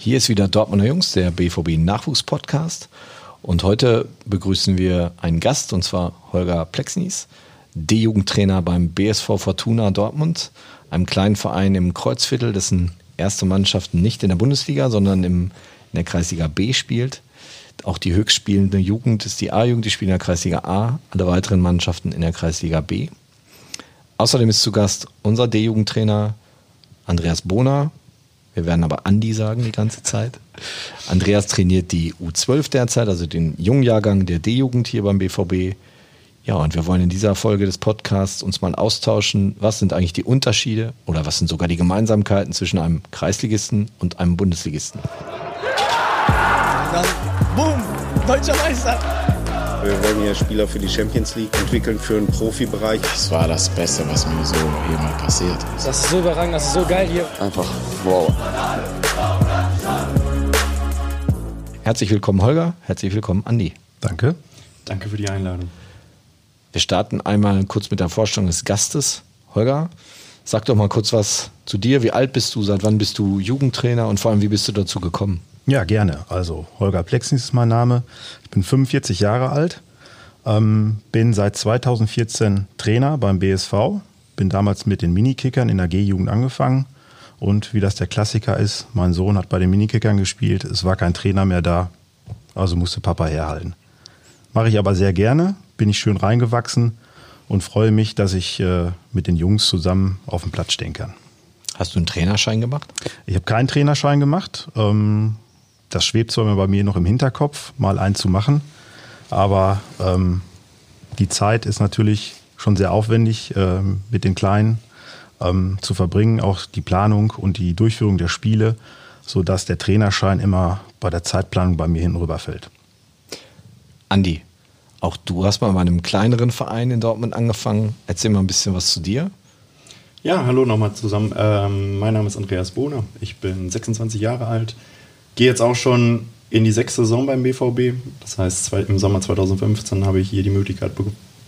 Hier ist wieder Dortmunder Jungs, der BVB Nachwuchspodcast. Und heute begrüßen wir einen Gast, und zwar Holger Plexnis, D-Jugendtrainer beim BSV Fortuna Dortmund, einem kleinen Verein im Kreuzviertel, dessen erste Mannschaft nicht in der Bundesliga, sondern im, in der Kreisliga B spielt. Auch die höchstspielende Jugend ist die A-Jugend, die spielt in der Kreisliga A, alle weiteren Mannschaften in der Kreisliga B. Außerdem ist zu Gast unser D-Jugendtrainer Andreas Bohner, wir werden aber Andi sagen die ganze Zeit. Andreas trainiert die U12 derzeit, also den Jungjahrgang der D-Jugend hier beim BVB. Ja, und wir wollen in dieser Folge des Podcasts uns mal austauschen, was sind eigentlich die Unterschiede oder was sind sogar die Gemeinsamkeiten zwischen einem Kreisligisten und einem Bundesligisten. Dann, boom, deutscher Meister. Wir wollen hier Spieler für die Champions League entwickeln, für den Profibereich. Das war das Beste, was mir so mal passiert ist. Das ist so überragend, das ist so geil hier. Einfach wow. Herzlich willkommen, Holger. Herzlich willkommen, Andi. Danke. Danke für die Einladung. Wir starten einmal kurz mit der Vorstellung des Gastes. Holger, sag doch mal kurz was zu dir. Wie alt bist du? Seit wann bist du Jugendtrainer? Und vor allem, wie bist du dazu gekommen? Ja, gerne. Also Holger Plexnis ist mein Name. Ich bin 45 Jahre alt, ähm, bin seit 2014 Trainer beim BSV, bin damals mit den Minikickern in der G-Jugend angefangen und wie das der Klassiker ist, mein Sohn hat bei den Minikickern gespielt, es war kein Trainer mehr da, also musste Papa herhalten. Mache ich aber sehr gerne, bin ich schön reingewachsen und freue mich, dass ich äh, mit den Jungs zusammen auf dem Platz stehen kann. Hast du einen Trainerschein gemacht? Ich habe keinen Trainerschein gemacht. Ähm, das schwebt zwar bei mir noch im Hinterkopf, mal einen zu machen, aber ähm, die Zeit ist natürlich schon sehr aufwendig ähm, mit den Kleinen ähm, zu verbringen, auch die Planung und die Durchführung der Spiele, sodass der Trainerschein immer bei der Zeitplanung bei mir hinten rüberfällt. Andi, auch du hast mal bei einem kleineren Verein in Dortmund angefangen. Erzähl mal ein bisschen was zu dir. Ja, hallo nochmal zusammen. Ähm, mein Name ist Andreas Bohner. Ich bin 26 Jahre alt. Gehe jetzt auch schon in die sechste Saison beim BVB. Das heißt, im Sommer 2015 habe ich hier die Möglichkeit be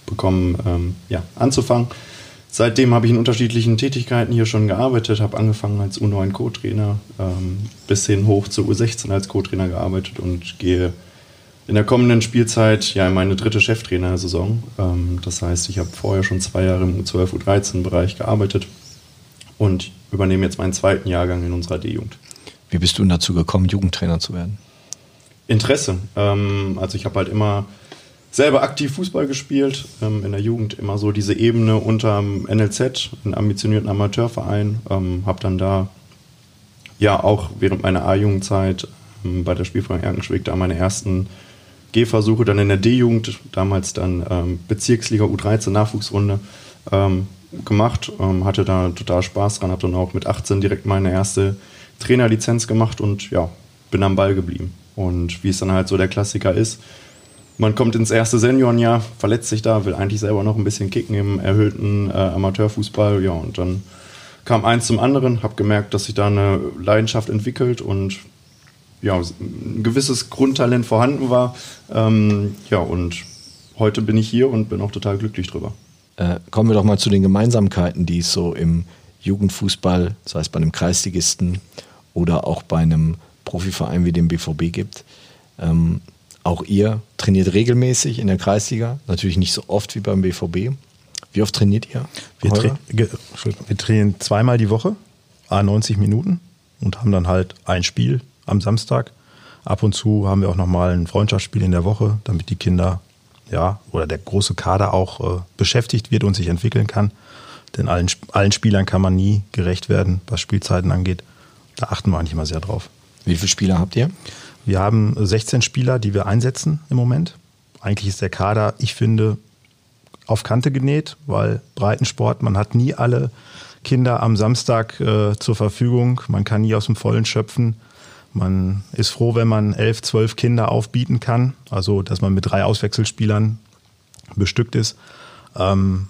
bekommen, ähm, ja, anzufangen. Seitdem habe ich in unterschiedlichen Tätigkeiten hier schon gearbeitet, habe angefangen als U9 Co-Trainer, ähm, bis hin hoch zur U16 als Co-Trainer gearbeitet und gehe in der kommenden Spielzeit ja in meine dritte Cheftrainer-Saison. Ähm, das heißt, ich habe vorher schon zwei Jahre im U12, U13-Bereich gearbeitet und übernehme jetzt meinen zweiten Jahrgang in unserer D-Jugend. Wie bist du dazu gekommen, Jugendtrainer zu werden? Interesse. Ähm, also ich habe halt immer selber aktiv Fußball gespielt, ähm, in der Jugend immer so diese Ebene unterm NLZ, einen ambitionierten Amateurverein, ähm, habe dann da ja auch während meiner A-Jugendzeit ähm, bei der Spielverein Erkenschwick da meine ersten Gehversuche dann in der D-Jugend, damals dann ähm, Bezirksliga U13 Nachwuchsrunde ähm, gemacht, ähm, hatte da total Spaß dran, habe dann auch mit 18 direkt meine erste Trainerlizenz gemacht und ja, bin am Ball geblieben. Und wie es dann halt so der Klassiker ist, man kommt ins erste Seniorenjahr, verletzt sich da, will eigentlich selber noch ein bisschen kicken im erhöhten äh, Amateurfußball. Ja, und dann kam eins zum anderen, habe gemerkt, dass sich da eine Leidenschaft entwickelt und ja, ein gewisses Grundtalent vorhanden war. Ähm, ja, und heute bin ich hier und bin auch total glücklich drüber. Äh, kommen wir doch mal zu den Gemeinsamkeiten, die es so im Jugendfußball, sei es bei einem Kreisligisten oder auch bei einem Profiverein wie dem BVB gibt. Ähm, auch ihr trainiert regelmäßig in der Kreisliga, natürlich nicht so oft wie beim BVB. Wie oft trainiert ihr? Wir, tra wir trainieren zweimal die Woche, a 90 Minuten und haben dann halt ein Spiel am Samstag. Ab und zu haben wir auch nochmal ein Freundschaftsspiel in der Woche, damit die Kinder ja oder der große Kader auch äh, beschäftigt wird und sich entwickeln kann. Denn allen, allen Spielern kann man nie gerecht werden, was Spielzeiten angeht. Da achten wir eigentlich immer sehr drauf. Wie viele Spieler habt ihr? Wir haben 16 Spieler, die wir einsetzen im Moment. Eigentlich ist der Kader, ich finde, auf Kante genäht, weil Breitensport, man hat nie alle Kinder am Samstag äh, zur Verfügung. Man kann nie aus dem Vollen schöpfen. Man ist froh, wenn man elf, zwölf Kinder aufbieten kann. Also, dass man mit drei Auswechselspielern bestückt ist. Ähm,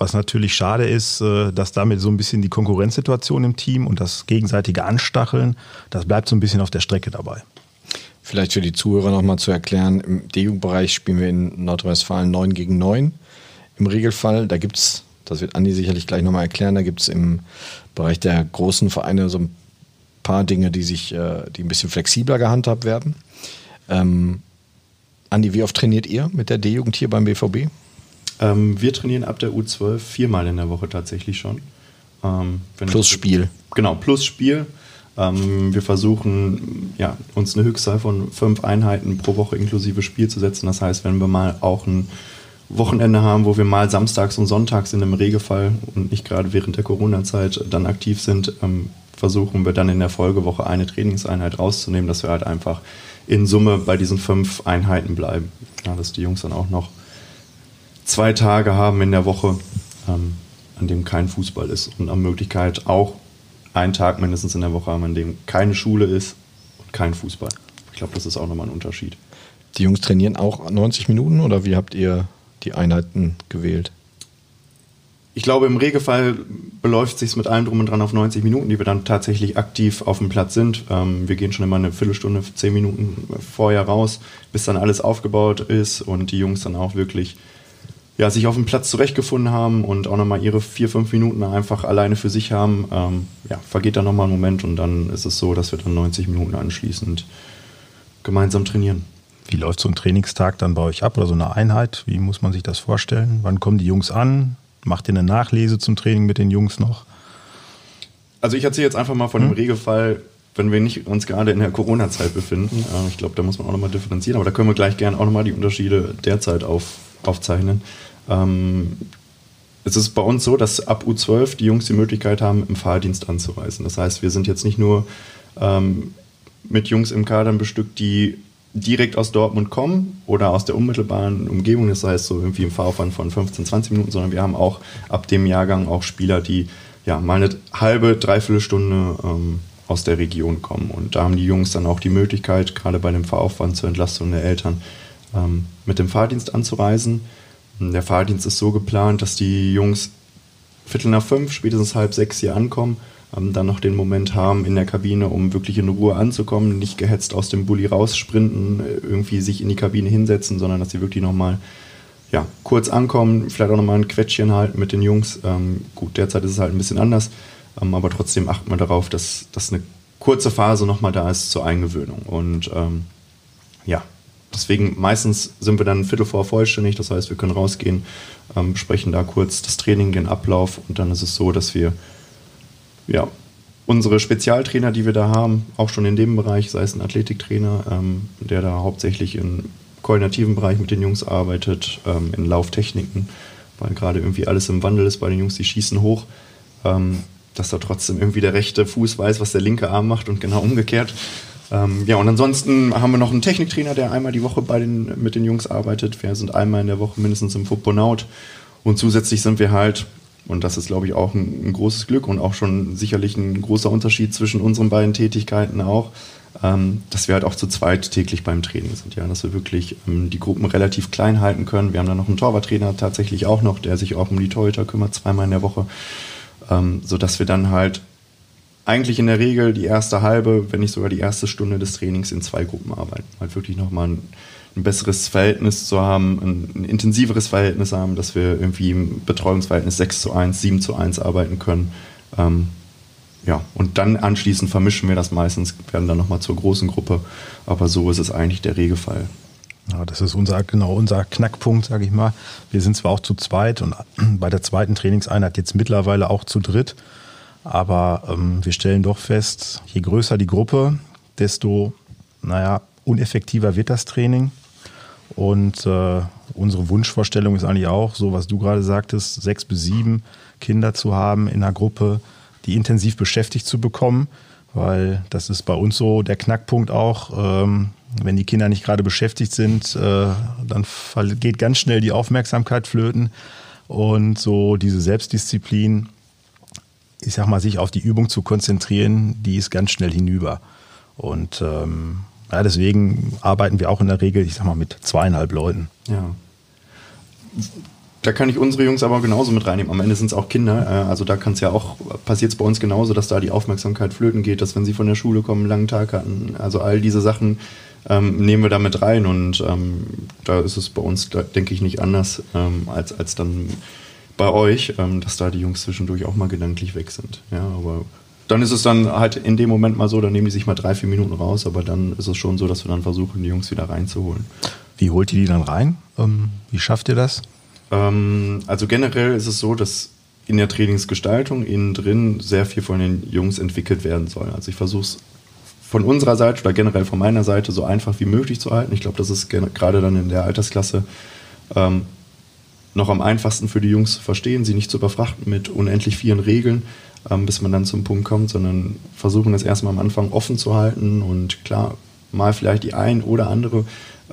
was natürlich schade ist, äh, dass damit so ein bisschen die Konkurrenzsituation im Team und das gegenseitige Anstacheln, das bleibt so ein bisschen auf der Strecke dabei. Vielleicht für die Zuhörer nochmal zu erklären, im D-Jugendbereich spielen wir in Nordrhein-Westfalen 9 gegen 9 im Regelfall. Da gibt es, das wird Andi sicherlich gleich nochmal erklären, da gibt es im Bereich der großen Vereine so ein paar Dinge, die sich, äh, die ein bisschen flexibler gehandhabt werden. Ähm, Andi, wie oft trainiert ihr mit der D-Jugend hier beim BVB? Ähm, wir trainieren ab der U12 viermal in der Woche tatsächlich schon. Ähm, plus Spiel. Genau, plus Spiel. Ähm, wir versuchen, ja, uns eine Höchstzahl von fünf Einheiten pro Woche inklusive Spiel zu setzen. Das heißt, wenn wir mal auch ein Wochenende haben, wo wir mal samstags und sonntags in einem Regelfall und nicht gerade während der Corona-Zeit dann aktiv sind, ähm, versuchen wir dann in der Folgewoche eine Trainingseinheit rauszunehmen, dass wir halt einfach in Summe bei diesen fünf Einheiten bleiben. Ja, dass die Jungs dann auch noch zwei Tage haben in der Woche, ähm, an dem kein Fußball ist und an Möglichkeit auch einen Tag mindestens in der Woche haben, an dem keine Schule ist und kein Fußball. Ich glaube, das ist auch nochmal ein Unterschied. Die Jungs trainieren auch 90 Minuten oder wie habt ihr die Einheiten gewählt? Ich glaube, im Regelfall beläuft sich mit allem drum und dran auf 90 Minuten, die wir dann tatsächlich aktiv auf dem Platz sind. Ähm, wir gehen schon immer eine Viertelstunde, zehn Minuten vorher raus, bis dann alles aufgebaut ist und die Jungs dann auch wirklich ja, sich auf dem Platz zurechtgefunden haben und auch nochmal ihre vier, fünf Minuten einfach alleine für sich haben. Ähm, ja, vergeht dann nochmal ein Moment und dann ist es so, dass wir dann 90 Minuten anschließend gemeinsam trainieren. Wie läuft so ein Trainingstag dann bei euch ab oder so eine Einheit? Wie muss man sich das vorstellen? Wann kommen die Jungs an? Macht ihr eine Nachlese zum Training mit den Jungs noch? Also ich erzähle jetzt einfach mal von hm? dem Regelfall, wenn wir nicht uns gerade in der Corona-Zeit befinden. Äh, ich glaube, da muss man auch nochmal differenzieren, aber da können wir gleich gerne auch nochmal die Unterschiede derzeit auf, aufzeichnen. Ähm, es ist bei uns so, dass ab U12 die Jungs die Möglichkeit haben, im Fahrdienst anzureisen. Das heißt, wir sind jetzt nicht nur ähm, mit Jungs im Kader bestückt, die direkt aus Dortmund kommen oder aus der unmittelbaren Umgebung, das heißt so irgendwie im Fahraufwand von 15, 20 Minuten, sondern wir haben auch ab dem Jahrgang auch Spieler, die ja mal eine halbe, dreiviertel Stunde ähm, aus der Region kommen. Und da haben die Jungs dann auch die Möglichkeit, gerade bei dem Fahraufwand zur Entlastung der Eltern, ähm, mit dem Fahrdienst anzureisen. Der Fahrdienst ist so geplant, dass die Jungs Viertel nach fünf, spätestens halb sechs hier ankommen ähm, dann noch den Moment haben in der Kabine, um wirklich in Ruhe anzukommen, nicht gehetzt aus dem Bulli raussprinten, äh, irgendwie sich in die Kabine hinsetzen, sondern dass sie wirklich nochmal ja, kurz ankommen, vielleicht auch nochmal ein Quetschchen halten mit den Jungs. Ähm, gut, derzeit ist es halt ein bisschen anders, ähm, aber trotzdem achtet man darauf, dass, dass eine kurze Phase nochmal da ist zur Eingewöhnung. Und ähm, ja, deswegen meistens sind wir dann ein Viertel vor vollständig, das heißt, wir können rausgehen, ähm, besprechen da kurz das Training, den Ablauf und dann ist es so, dass wir ja, unsere Spezialtrainer, die wir da haben, auch schon in dem Bereich, sei es ein Athletiktrainer, ähm, der da hauptsächlich im koordinativen Bereich mit den Jungs arbeitet, ähm, in Lauftechniken, weil gerade irgendwie alles im Wandel ist bei den Jungs, die schießen hoch, ähm, dass da trotzdem irgendwie der rechte Fuß weiß, was der linke Arm macht und genau umgekehrt. Ähm, ja, und ansonsten haben wir noch einen Techniktrainer, der einmal die Woche bei den, mit den Jungs arbeitet. Wir sind einmal in der Woche mindestens im Footbonaut. Und zusätzlich sind wir halt und das ist, glaube ich, auch ein, ein, großes Glück und auch schon sicherlich ein großer Unterschied zwischen unseren beiden Tätigkeiten auch, ähm, dass wir halt auch zu zweit täglich beim Training sind. Ja, dass wir wirklich ähm, die Gruppen relativ klein halten können. Wir haben dann noch einen Torwarttrainer tatsächlich auch noch, der sich auch um die Torhüter kümmert, zweimal in der Woche, ähm, sodass wir dann halt eigentlich in der Regel die erste halbe, wenn nicht sogar die erste Stunde des Trainings in zwei Gruppen arbeiten. Halt wirklich nochmal ein ein besseres Verhältnis zu haben, ein, ein, intensiveres Verhältnis haben, dass wir irgendwie im Betreuungsverhältnis 6 zu 1, 7 zu 1 arbeiten können. Ähm, ja, und dann anschließend vermischen wir das meistens, werden dann nochmal zur großen Gruppe. Aber so ist es eigentlich der Regelfall. Ja, das ist unser, genau unser Knackpunkt, sage ich mal. Wir sind zwar auch zu zweit und bei der zweiten Trainingseinheit jetzt mittlerweile auch zu dritt. Aber ähm, wir stellen doch fest, je größer die Gruppe, desto, naja, uneffektiver wird das Training. Und äh, unsere Wunschvorstellung ist eigentlich auch, so was du gerade sagtest, sechs bis sieben Kinder zu haben in einer Gruppe, die intensiv beschäftigt zu bekommen, weil das ist bei uns so der Knackpunkt auch. Ähm, wenn die Kinder nicht gerade beschäftigt sind, äh, dann geht ganz schnell die Aufmerksamkeit flöten. Und so diese Selbstdisziplin, ich sag mal, sich auf die Übung zu konzentrieren, die ist ganz schnell hinüber. Und ähm, ja, deswegen arbeiten wir auch in der Regel, ich sag mal, mit zweieinhalb Leuten. Ja. Da kann ich unsere Jungs aber genauso mit reinnehmen. Am Ende sind es auch Kinder. Äh, also da kann es ja auch, passiert es bei uns genauso, dass da die Aufmerksamkeit flöten geht, dass wenn sie von der Schule kommen, einen langen Tag hatten. Also all diese Sachen ähm, nehmen wir da mit rein und ähm, da ist es bei uns, denke ich, nicht anders ähm, als, als dann bei euch, ähm, dass da die Jungs zwischendurch auch mal gedanklich weg sind. Ja, aber dann ist es dann halt in dem Moment mal so, dann nehmen die sich mal drei, vier Minuten raus, aber dann ist es schon so, dass wir dann versuchen, die Jungs wieder reinzuholen. Wie holt ihr die dann rein? Ähm, wie schafft ihr das? Ähm, also generell ist es so, dass in der Trainingsgestaltung innen drin sehr viel von den Jungs entwickelt werden soll. Also ich versuche es von unserer Seite oder generell von meiner Seite so einfach wie möglich zu halten. Ich glaube, das ist gerade dann in der Altersklasse ähm, noch am einfachsten für die Jungs zu verstehen, sie nicht zu überfrachten mit unendlich vielen Regeln, ähm, bis man dann zum Punkt kommt, sondern versuchen das erstmal am Anfang offen zu halten und klar, mal vielleicht die ein oder andere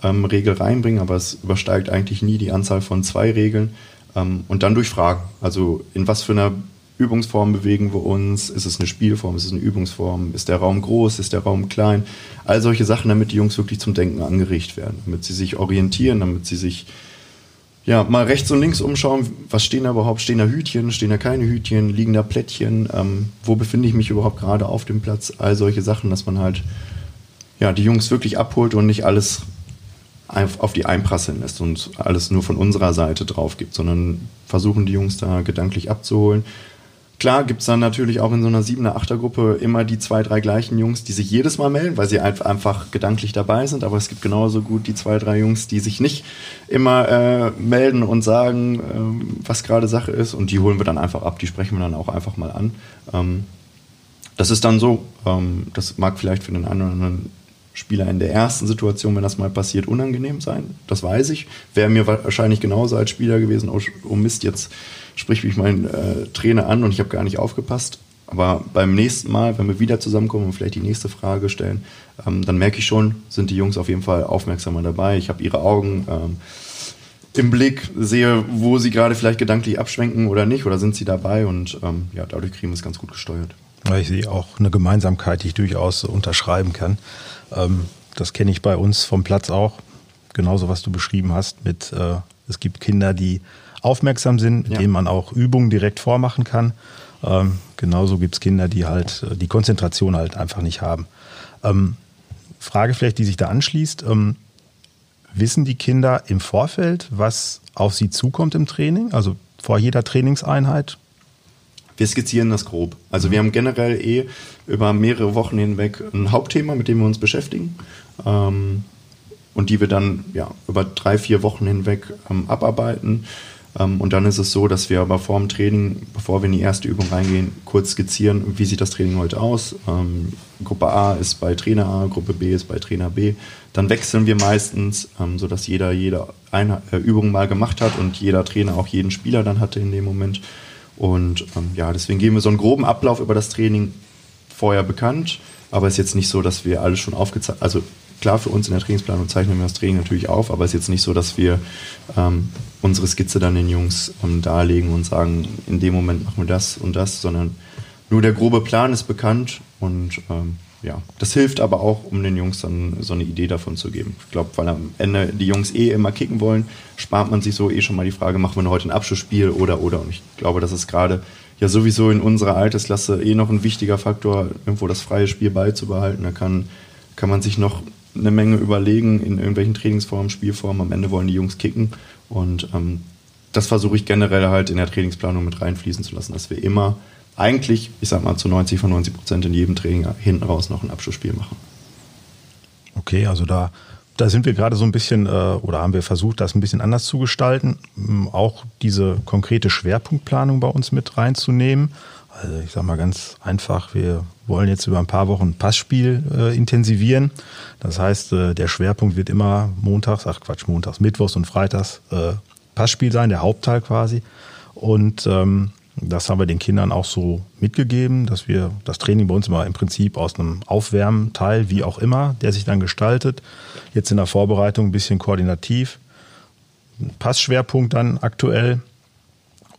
ähm, Regel reinbringen, aber es übersteigt eigentlich nie die Anzahl von zwei Regeln ähm, und dann durchfragen. Also in was für einer Übungsform bewegen wir uns? Ist es eine Spielform? Ist es eine Übungsform? Ist der Raum groß? Ist der Raum klein? All solche Sachen, damit die Jungs wirklich zum Denken angeregt werden, damit sie sich orientieren, damit sie sich ja, mal rechts und links umschauen, was stehen da überhaupt? Stehen da Hütchen, stehen da keine Hütchen, liegen da Plättchen, ähm, wo befinde ich mich überhaupt gerade auf dem Platz? All solche Sachen, dass man halt ja, die Jungs wirklich abholt und nicht alles auf die einprasseln lässt und alles nur von unserer Seite drauf gibt, sondern versuchen die Jungs da gedanklich abzuholen. Klar gibt es dann natürlich auch in so einer 7er, 8er Gruppe immer die zwei, drei gleichen Jungs, die sich jedes Mal melden, weil sie einfach gedanklich dabei sind. Aber es gibt genauso gut die zwei, drei Jungs, die sich nicht immer äh, melden und sagen, ähm, was gerade Sache ist. Und die holen wir dann einfach ab, die sprechen wir dann auch einfach mal an. Ähm, das ist dann so. Ähm, das mag vielleicht für den einen oder anderen Spieler in der ersten Situation, wenn das mal passiert, unangenehm sein. Das weiß ich. Wäre mir wahrscheinlich genauso als Spieler gewesen, oh, oh Mist, jetzt spricht mich mein äh, Trainer an und ich habe gar nicht aufgepasst. Aber beim nächsten Mal, wenn wir wieder zusammenkommen und vielleicht die nächste Frage stellen, ähm, dann merke ich schon, sind die Jungs auf jeden Fall aufmerksamer dabei. Ich habe ihre Augen ähm, im Blick, sehe, wo sie gerade vielleicht gedanklich abschwenken oder nicht, oder sind sie dabei und ähm, ja, dadurch kriegen wir es ganz gut gesteuert. Ich sehe auch eine Gemeinsamkeit, die ich durchaus unterschreiben kann. Ähm, das kenne ich bei uns vom Platz auch. Genauso, was du beschrieben hast mit, äh, es gibt Kinder, die aufmerksam sind, mit ja. denen man auch Übungen direkt vormachen kann. Ähm, genauso gibt es Kinder, die halt äh, die Konzentration halt einfach nicht haben. Ähm, Frage vielleicht, die sich da anschließt. Ähm, wissen die Kinder im Vorfeld, was auf sie zukommt im Training? Also vor jeder Trainingseinheit? wir skizzieren das grob. Also wir haben generell eh über mehrere Wochen hinweg ein Hauptthema, mit dem wir uns beschäftigen. Ähm, und die wir dann ja, über drei, vier Wochen hinweg ähm, abarbeiten. Ähm, und dann ist es so, dass wir aber vor dem Training, bevor wir in die erste Übung reingehen, kurz skizzieren, wie sieht das Training heute aus. Ähm, Gruppe A ist bei Trainer A, Gruppe B ist bei Trainer B. Dann wechseln wir meistens, ähm, sodass jeder jede eine, äh, Übung mal gemacht hat und jeder Trainer auch jeden Spieler dann hatte in dem Moment. Und ähm, ja, deswegen geben wir so einen groben Ablauf über das Training vorher bekannt, aber es ist jetzt nicht so, dass wir alles schon aufgezeichnet, also klar, für uns in der Trainingsplanung zeichnen wir das Training natürlich auf, aber es ist jetzt nicht so, dass wir ähm, unsere Skizze dann den Jungs ähm, darlegen und sagen, in dem Moment machen wir das und das, sondern nur der grobe Plan ist bekannt und ähm, ja, das hilft aber auch, um den Jungs dann so eine Idee davon zu geben. Ich glaube, weil am Ende die Jungs eh immer kicken wollen, spart man sich so eh schon mal die Frage, machen wir heute ein Abschlussspiel oder oder. Und ich glaube, das ist gerade ja sowieso in unserer Altersklasse eh noch ein wichtiger Faktor, irgendwo das freie Spiel beizubehalten. Da kann, kann man sich noch eine Menge überlegen in irgendwelchen Trainingsformen, Spielformen. Am Ende wollen die Jungs kicken und ähm, das versuche ich generell halt in der Trainingsplanung mit reinfließen zu lassen, dass wir immer eigentlich, ich sag mal, zu 90 von 90 Prozent in jedem Training hinten raus noch ein Abschlussspiel machen. Okay, also da, da sind wir gerade so ein bisschen, äh, oder haben wir versucht, das ein bisschen anders zu gestalten, auch diese konkrete Schwerpunktplanung bei uns mit reinzunehmen. Also ich sag mal ganz einfach, wir wollen jetzt über ein paar Wochen Passspiel äh, intensivieren. Das heißt, äh, der Schwerpunkt wird immer montags, ach Quatsch, montags, mittwochs und freitags äh, Passspiel sein, der Hauptteil quasi. Und ähm, das haben wir den Kindern auch so mitgegeben, dass wir das Training bei uns immer im Prinzip aus einem Aufwärmteil, wie auch immer, der sich dann gestaltet. Jetzt in der Vorbereitung ein bisschen koordinativ. Passschwerpunkt dann aktuell.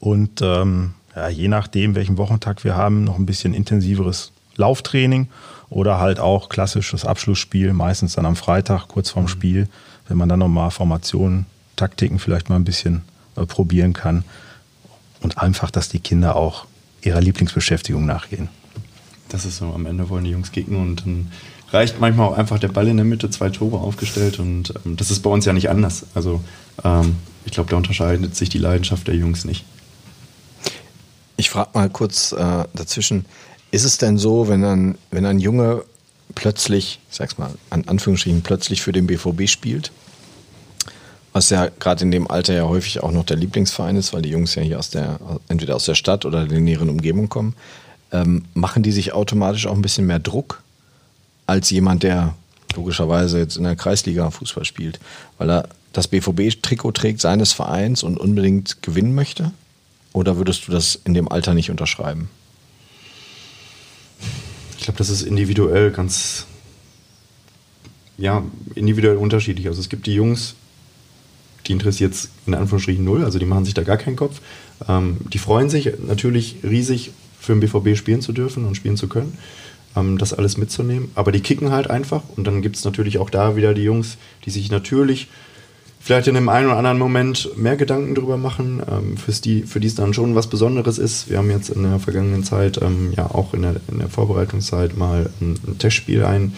Und ähm, ja, je nachdem, welchen Wochentag wir haben, noch ein bisschen intensiveres Lauftraining oder halt auch klassisches Abschlussspiel, meistens dann am Freitag, kurz vorm Spiel, wenn man dann nochmal Formationen, Taktiken vielleicht mal ein bisschen äh, probieren kann und einfach, dass die Kinder auch ihrer Lieblingsbeschäftigung nachgehen. Das ist so, am Ende wollen die Jungs kicken und dann reicht manchmal auch einfach der Ball in der Mitte, zwei Tore aufgestellt und ähm, das ist bei uns ja nicht anders. Also ähm, ich glaube, da unterscheidet sich die Leidenschaft der Jungs nicht. Ich frage mal kurz äh, dazwischen, Ist es denn so, wenn ein, wenn ein Junge plötzlich, ich sag's mal, an Anführungsstrichen plötzlich für den BVB spielt, was ja gerade in dem Alter ja häufig auch noch der Lieblingsverein ist, weil die Jungs ja hier aus der, entweder aus der Stadt oder der näheren Umgebung kommen, ähm, machen die sich automatisch auch ein bisschen mehr Druck als jemand, der logischerweise jetzt in der Kreisliga Fußball spielt, weil er das BVB-Trikot trägt seines Vereins und unbedingt gewinnen möchte? Oder würdest du das in dem Alter nicht unterschreiben? Ich glaube, das ist individuell ganz, ja, individuell unterschiedlich. Also es gibt die Jungs, die interessiert es in Anführungsstrichen null, also die machen sich da gar keinen Kopf. Ähm, die freuen sich natürlich riesig, für den BVB spielen zu dürfen und spielen zu können, ähm, das alles mitzunehmen. Aber die kicken halt einfach und dann gibt es natürlich auch da wieder die Jungs, die sich natürlich vielleicht in dem einen oder anderen Moment mehr Gedanken drüber machen, ähm, fürs die, für die es dann schon was Besonderes ist. Wir haben jetzt in der vergangenen Zeit, ähm, ja auch in der, in der Vorbereitungszeit mal ein, ein Testspiel ein,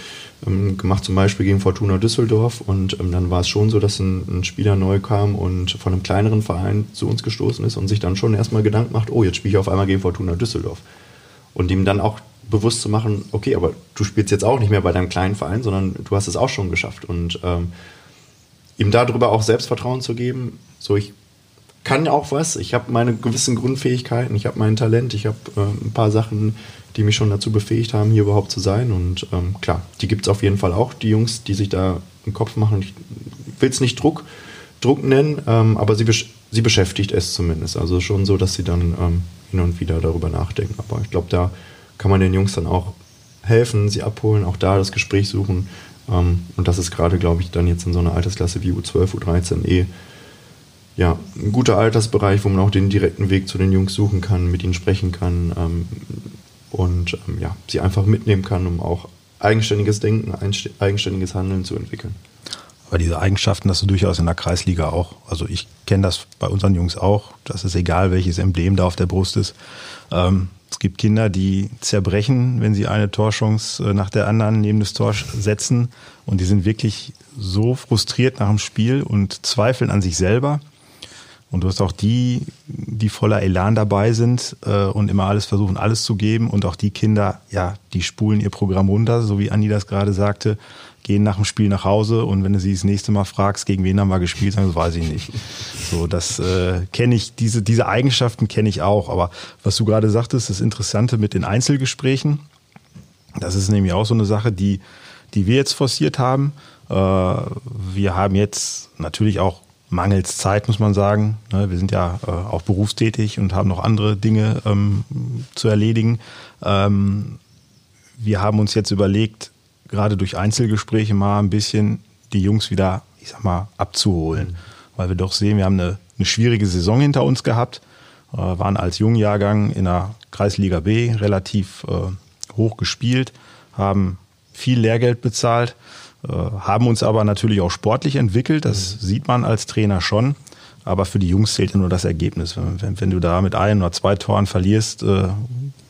ähm, gemacht, zum Beispiel gegen Fortuna Düsseldorf. Und ähm, dann war es schon so, dass ein, ein, Spieler neu kam und von einem kleineren Verein zu uns gestoßen ist und sich dann schon erstmal Gedanken macht, oh, jetzt spiele ich auf einmal gegen Fortuna Düsseldorf. Und ihm dann auch bewusst zu machen, okay, aber du spielst jetzt auch nicht mehr bei deinem kleinen Verein, sondern du hast es auch schon geschafft. Und ähm, ihm darüber auch Selbstvertrauen zu geben, so ich kann auch was, ich habe meine gewissen Grundfähigkeiten, ich habe mein Talent, ich habe äh, ein paar Sachen, die mich schon dazu befähigt haben, hier überhaupt zu sein. Und ähm, klar, die gibt es auf jeden Fall auch, die Jungs, die sich da im Kopf machen. Ich will es nicht Druck, Druck nennen, ähm, aber sie, besch sie beschäftigt es zumindest. Also schon so, dass sie dann ähm, hin und wieder darüber nachdenken. Aber ich glaube, da kann man den Jungs dann auch helfen, sie abholen, auch da das Gespräch suchen. Ähm, und das ist gerade, glaube ich, dann jetzt in so einer Altersklasse wie U12, U13 eh ja, ein guter Altersbereich, wo man auch den direkten Weg zu den Jungs suchen kann, mit ihnen sprechen kann ähm, und ähm, ja, sie einfach mitnehmen kann, um auch eigenständiges Denken, eigenständiges Handeln zu entwickeln. Aber diese Eigenschaften hast du durchaus in der Kreisliga auch. Also ich kenne das bei unseren Jungs auch. Das ist egal, welches Emblem da auf der Brust ist. Ähm, es gibt Kinder, die zerbrechen, wenn sie eine Torchance äh, nach der anderen neben das Tor setzen. Und die sind wirklich so frustriert nach dem Spiel und zweifeln an sich selber. Und du hast auch die, die voller Elan dabei sind äh, und immer alles versuchen, alles zu geben. Und auch die Kinder, ja, die spulen ihr Programm runter, so wie Andi das gerade sagte, gehen nach dem Spiel nach Hause und wenn du sie das nächste Mal fragst, gegen wen haben wir gespielt, sagen, das weiß ich nicht. So, das äh, kenne ich, diese, diese Eigenschaften kenne ich auch. Aber was du gerade sagtest, das Interessante mit den Einzelgesprächen, das ist nämlich auch so eine Sache, die, die wir jetzt forciert haben. Äh, wir haben jetzt natürlich auch mangels Zeit, muss man sagen. Ne, wir sind ja äh, auch berufstätig und haben noch andere Dinge ähm, zu erledigen. Ähm, wir haben uns jetzt überlegt, gerade durch Einzelgespräche mal ein bisschen die Jungs wieder, ich sag mal, abzuholen. Mhm. Weil wir doch sehen, wir haben eine, eine schwierige Saison hinter uns gehabt, äh, waren als Jungjahrgang in der Kreisliga B relativ äh, hoch gespielt, haben viel Lehrgeld bezahlt, äh, haben uns aber natürlich auch sportlich entwickelt, das mhm. sieht man als Trainer schon. Aber für die Jungs zählt ja nur das Ergebnis. Wenn, wenn, du da mit ein oder zwei Toren verlierst, äh,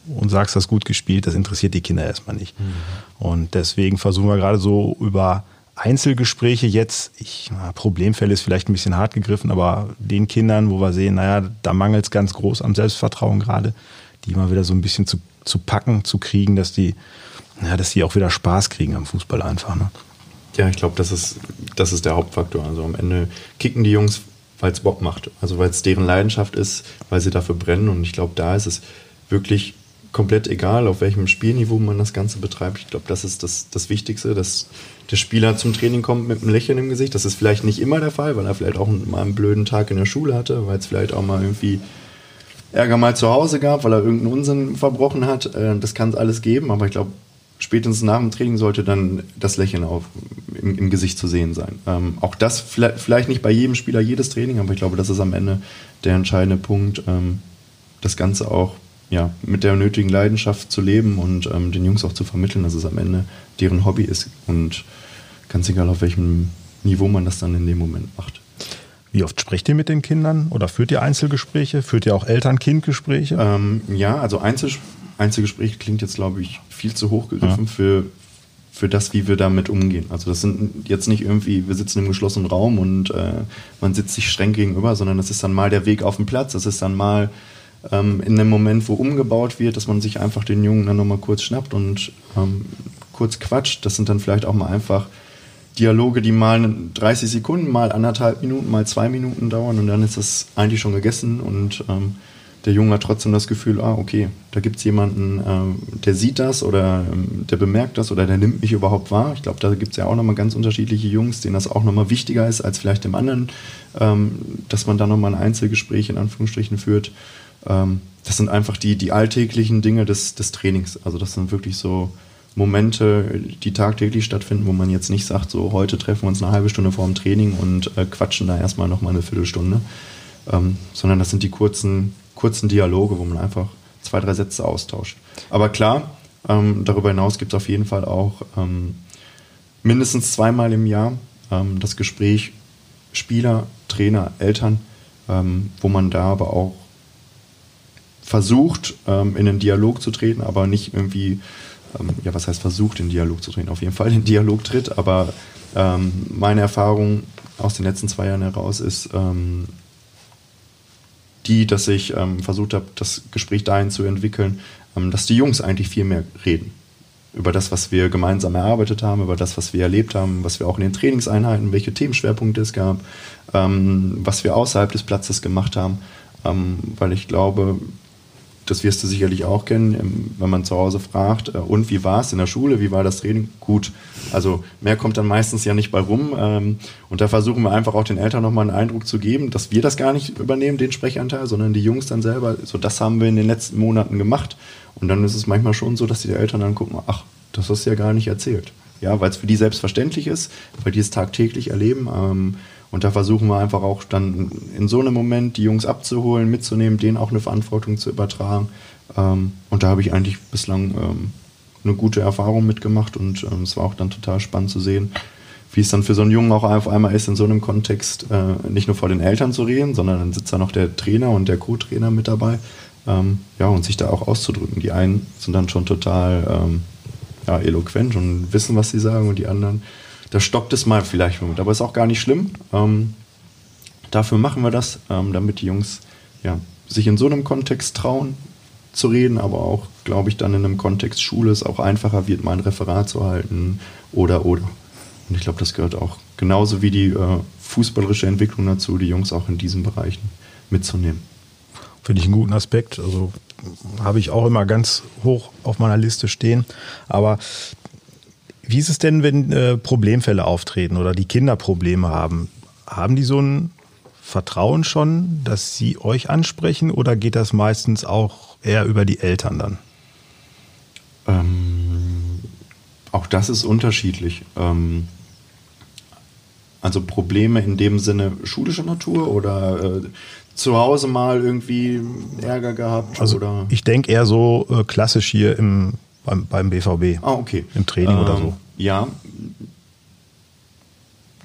und sagst, das gut gespielt, das interessiert die Kinder erstmal nicht. Mhm. Und deswegen versuchen wir gerade so über Einzelgespräche jetzt, ich, na, Problemfälle ist vielleicht ein bisschen hart gegriffen, aber den Kindern, wo wir sehen, naja, da mangelt es ganz groß am Selbstvertrauen gerade, die mal wieder so ein bisschen zu, zu packen, zu kriegen, dass die, ja, dass die auch wieder Spaß kriegen am Fußball einfach. Ne? Ja, ich glaube, das ist, das ist der Hauptfaktor. Also am Ende kicken die Jungs, weil es Bock macht. Also weil es deren Leidenschaft ist, weil sie dafür brennen. Und ich glaube, da ist es wirklich komplett egal, auf welchem Spielniveau man das Ganze betreibt. Ich glaube, das ist das, das Wichtigste, dass der Spieler zum Training kommt mit einem Lächeln im Gesicht. Das ist vielleicht nicht immer der Fall, weil er vielleicht auch mal einen blöden Tag in der Schule hatte, weil es vielleicht auch mal irgendwie Ärger mal zu Hause gab, weil er irgendeinen Unsinn verbrochen hat. Äh, das kann es alles geben, aber ich glaube, spätestens nach dem Training sollte dann das Lächeln auf, im, im Gesicht zu sehen sein. Ähm, auch das vielleicht, nicht bei jedem Spieler jedes Training, aber ich glaube, das ist am Ende der entscheidende Punkt, ähm, das Ganze auch ja, mit der nötigen Leidenschaft zu leben und ähm, den Jungs auch zu vermitteln, dass es am Ende deren Hobby ist und ganz egal auf welchem Niveau man das dann in dem Moment macht. Wie oft sprecht ihr mit den Kindern oder führt ihr Einzelgespräche? Führt ihr auch Eltern-Kind-Gespräche? Ähm, ja, also Einzel Einzelgespräche klingt jetzt, glaube ich, viel zu hoch gegriffen ja. für, für das, wie wir damit umgehen. Also das sind jetzt nicht irgendwie, wir sitzen im geschlossenen Raum und äh, man sitzt sich streng gegenüber, sondern das ist dann mal der Weg auf den Platz, das ist dann mal ähm, in dem Moment, wo umgebaut wird, dass man sich einfach den Jungen dann nochmal kurz schnappt und ähm, kurz quatscht. Das sind dann vielleicht auch mal einfach Dialoge, die mal 30 Sekunden, mal anderthalb Minuten, mal zwei Minuten dauern und dann ist das eigentlich schon gegessen und ähm, der Junge hat trotzdem das Gefühl, ah, okay, da gibt es jemanden, ähm, der sieht das oder ähm, der bemerkt das oder der nimmt mich überhaupt wahr. Ich glaube, da gibt es ja auch nochmal ganz unterschiedliche Jungs, denen das auch nochmal wichtiger ist als vielleicht dem anderen, ähm, dass man da nochmal ein Einzelgespräch in Anführungsstrichen führt. Ähm, das sind einfach die, die alltäglichen Dinge des, des Trainings. Also das sind wirklich so Momente, die tagtäglich stattfinden, wo man jetzt nicht sagt, so heute treffen wir uns eine halbe Stunde vor dem Training und äh, quatschen da erstmal nochmal eine Viertelstunde, ähm, sondern das sind die kurzen, kurzen Dialoge, wo man einfach zwei, drei Sätze austauscht. Aber klar, ähm, darüber hinaus gibt es auf jeden Fall auch ähm, mindestens zweimal im Jahr ähm, das Gespräch Spieler, Trainer, Eltern, ähm, wo man da aber auch versucht, ähm, in einen Dialog zu treten, aber nicht irgendwie ähm, ja, was heißt versucht, in Dialog zu treten? Auf jeden Fall in Dialog tritt, aber ähm, meine Erfahrung aus den letzten zwei Jahren heraus ist ähm, die, dass ich ähm, versucht habe, das Gespräch dahin zu entwickeln, ähm, dass die Jungs eigentlich viel mehr reden. Über das, was wir gemeinsam erarbeitet haben, über das, was wir erlebt haben, was wir auch in den Trainingseinheiten, welche Themenschwerpunkte es gab, was wir außerhalb des Platzes gemacht haben. weil ich glaube, das wirst du sicherlich auch kennen, wenn man zu Hause fragt, äh, und wie war es in der Schule, wie war das Training? Gut. Also mehr kommt dann meistens ja nicht bei rum. Ähm, und da versuchen wir einfach auch den Eltern nochmal einen Eindruck zu geben, dass wir das gar nicht übernehmen, den Sprechanteil, sondern die Jungs dann selber. So, das haben wir in den letzten Monaten gemacht. Und dann ist es manchmal schon so, dass die Eltern dann gucken, ach, das hast du ja gar nicht erzählt. Ja, weil es für die selbstverständlich ist, weil die es tagtäglich erleben. Und da versuchen wir einfach auch dann in so einem Moment die Jungs abzuholen, mitzunehmen, denen auch eine Verantwortung zu übertragen. Ähm, und da habe ich eigentlich bislang ähm, eine gute Erfahrung mitgemacht und ähm, es war auch dann total spannend zu sehen, wie es dann für so einen Jungen auch auf einmal ist, in so einem Kontext äh, nicht nur vor den Eltern zu reden, sondern dann sitzt da noch der Trainer und der Co-Trainer mit dabei. Ähm, ja, und sich da auch auszudrücken. Die einen sind dann schon total ähm, ja, eloquent und wissen, was sie sagen und die anderen da stockt es mal vielleicht mit. Aber ist auch gar nicht schlimm. Ähm, dafür machen wir das, ähm, damit die Jungs ja, sich in so einem Kontext trauen zu reden, aber auch, glaube ich, dann in einem Kontext Schule es auch einfacher wird, mal ein Referat zu halten oder oder. Und ich glaube, das gehört auch genauso wie die äh, fußballerische Entwicklung dazu, die Jungs auch in diesen Bereichen mitzunehmen. Finde ich einen guten Aspekt. Also habe ich auch immer ganz hoch auf meiner Liste stehen. Aber wie ist es denn, wenn äh, Problemfälle auftreten oder die Kinder Probleme haben? Haben die so ein Vertrauen schon, dass sie euch ansprechen oder geht das meistens auch eher über die Eltern dann? Ähm, auch das ist unterschiedlich. Ähm, also Probleme in dem Sinne schulischer Natur oder äh, zu Hause mal irgendwie Ärger gehabt? Also oder? ich denke eher so äh, klassisch hier im beim, beim BVB. Ah, okay. Im Training ähm, oder so. Ja.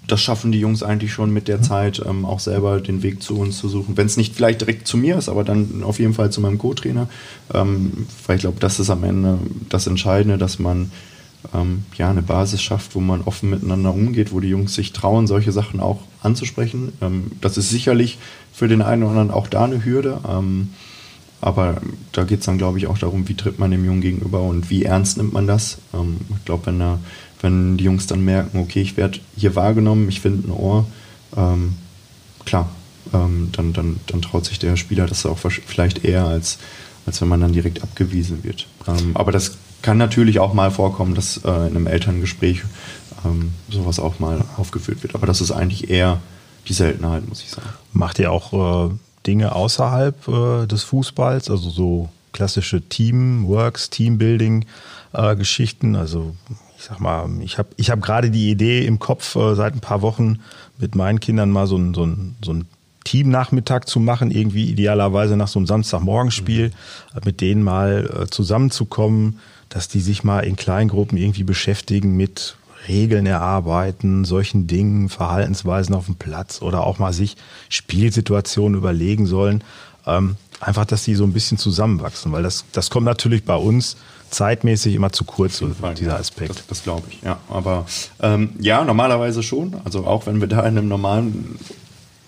Das schaffen die Jungs eigentlich schon mit der mhm. Zeit, ähm, auch selber den Weg zu uns zu suchen. Wenn es nicht vielleicht direkt zu mir ist, aber dann auf jeden Fall zu meinem Co-Trainer. Ähm, weil ich glaube, das ist am Ende das Entscheidende, dass man ähm, ja eine Basis schafft, wo man offen miteinander umgeht, wo die Jungs sich trauen, solche Sachen auch anzusprechen. Ähm, das ist sicherlich für den einen oder anderen auch da eine Hürde. Aber da geht es dann, glaube ich, auch darum, wie tritt man dem Jungen gegenüber und wie ernst nimmt man das. Ähm, ich glaube, wenn, wenn die Jungs dann merken, okay, ich werde hier wahrgenommen, ich finde ein Ohr, ähm, klar, ähm, dann, dann, dann traut sich der Spieler das auch vielleicht eher, als, als wenn man dann direkt abgewiesen wird. Ähm, aber das kann natürlich auch mal vorkommen, dass äh, in einem Elterngespräch ähm, sowas auch mal aufgeführt wird. Aber das ist eigentlich eher die Seltenheit, muss ich sagen. Macht ihr auch äh, Dinge außerhalb äh, des Fußballs, also so klassische Teamworks, Teambuilding-Geschichten. Äh, also ich sag mal, ich habe ich hab gerade die Idee im Kopf, äh, seit ein paar Wochen mit meinen Kindern mal so ein, so ein, so ein Teamnachmittag zu machen, irgendwie idealerweise nach so einem Samstagmorgenspiel, mhm. mit denen mal äh, zusammenzukommen, dass die sich mal in Kleingruppen irgendwie beschäftigen mit Regeln erarbeiten, solchen Dingen, Verhaltensweisen auf dem Platz oder auch mal sich Spielsituationen überlegen sollen. Ähm, einfach, dass die so ein bisschen zusammenwachsen, weil das, das kommt natürlich bei uns zeitmäßig immer zu kurz, Fall, dieser Aspekt. Das, das glaube ich, ja. Aber ähm, ja, normalerweise schon. Also auch wenn wir da in einem normalen,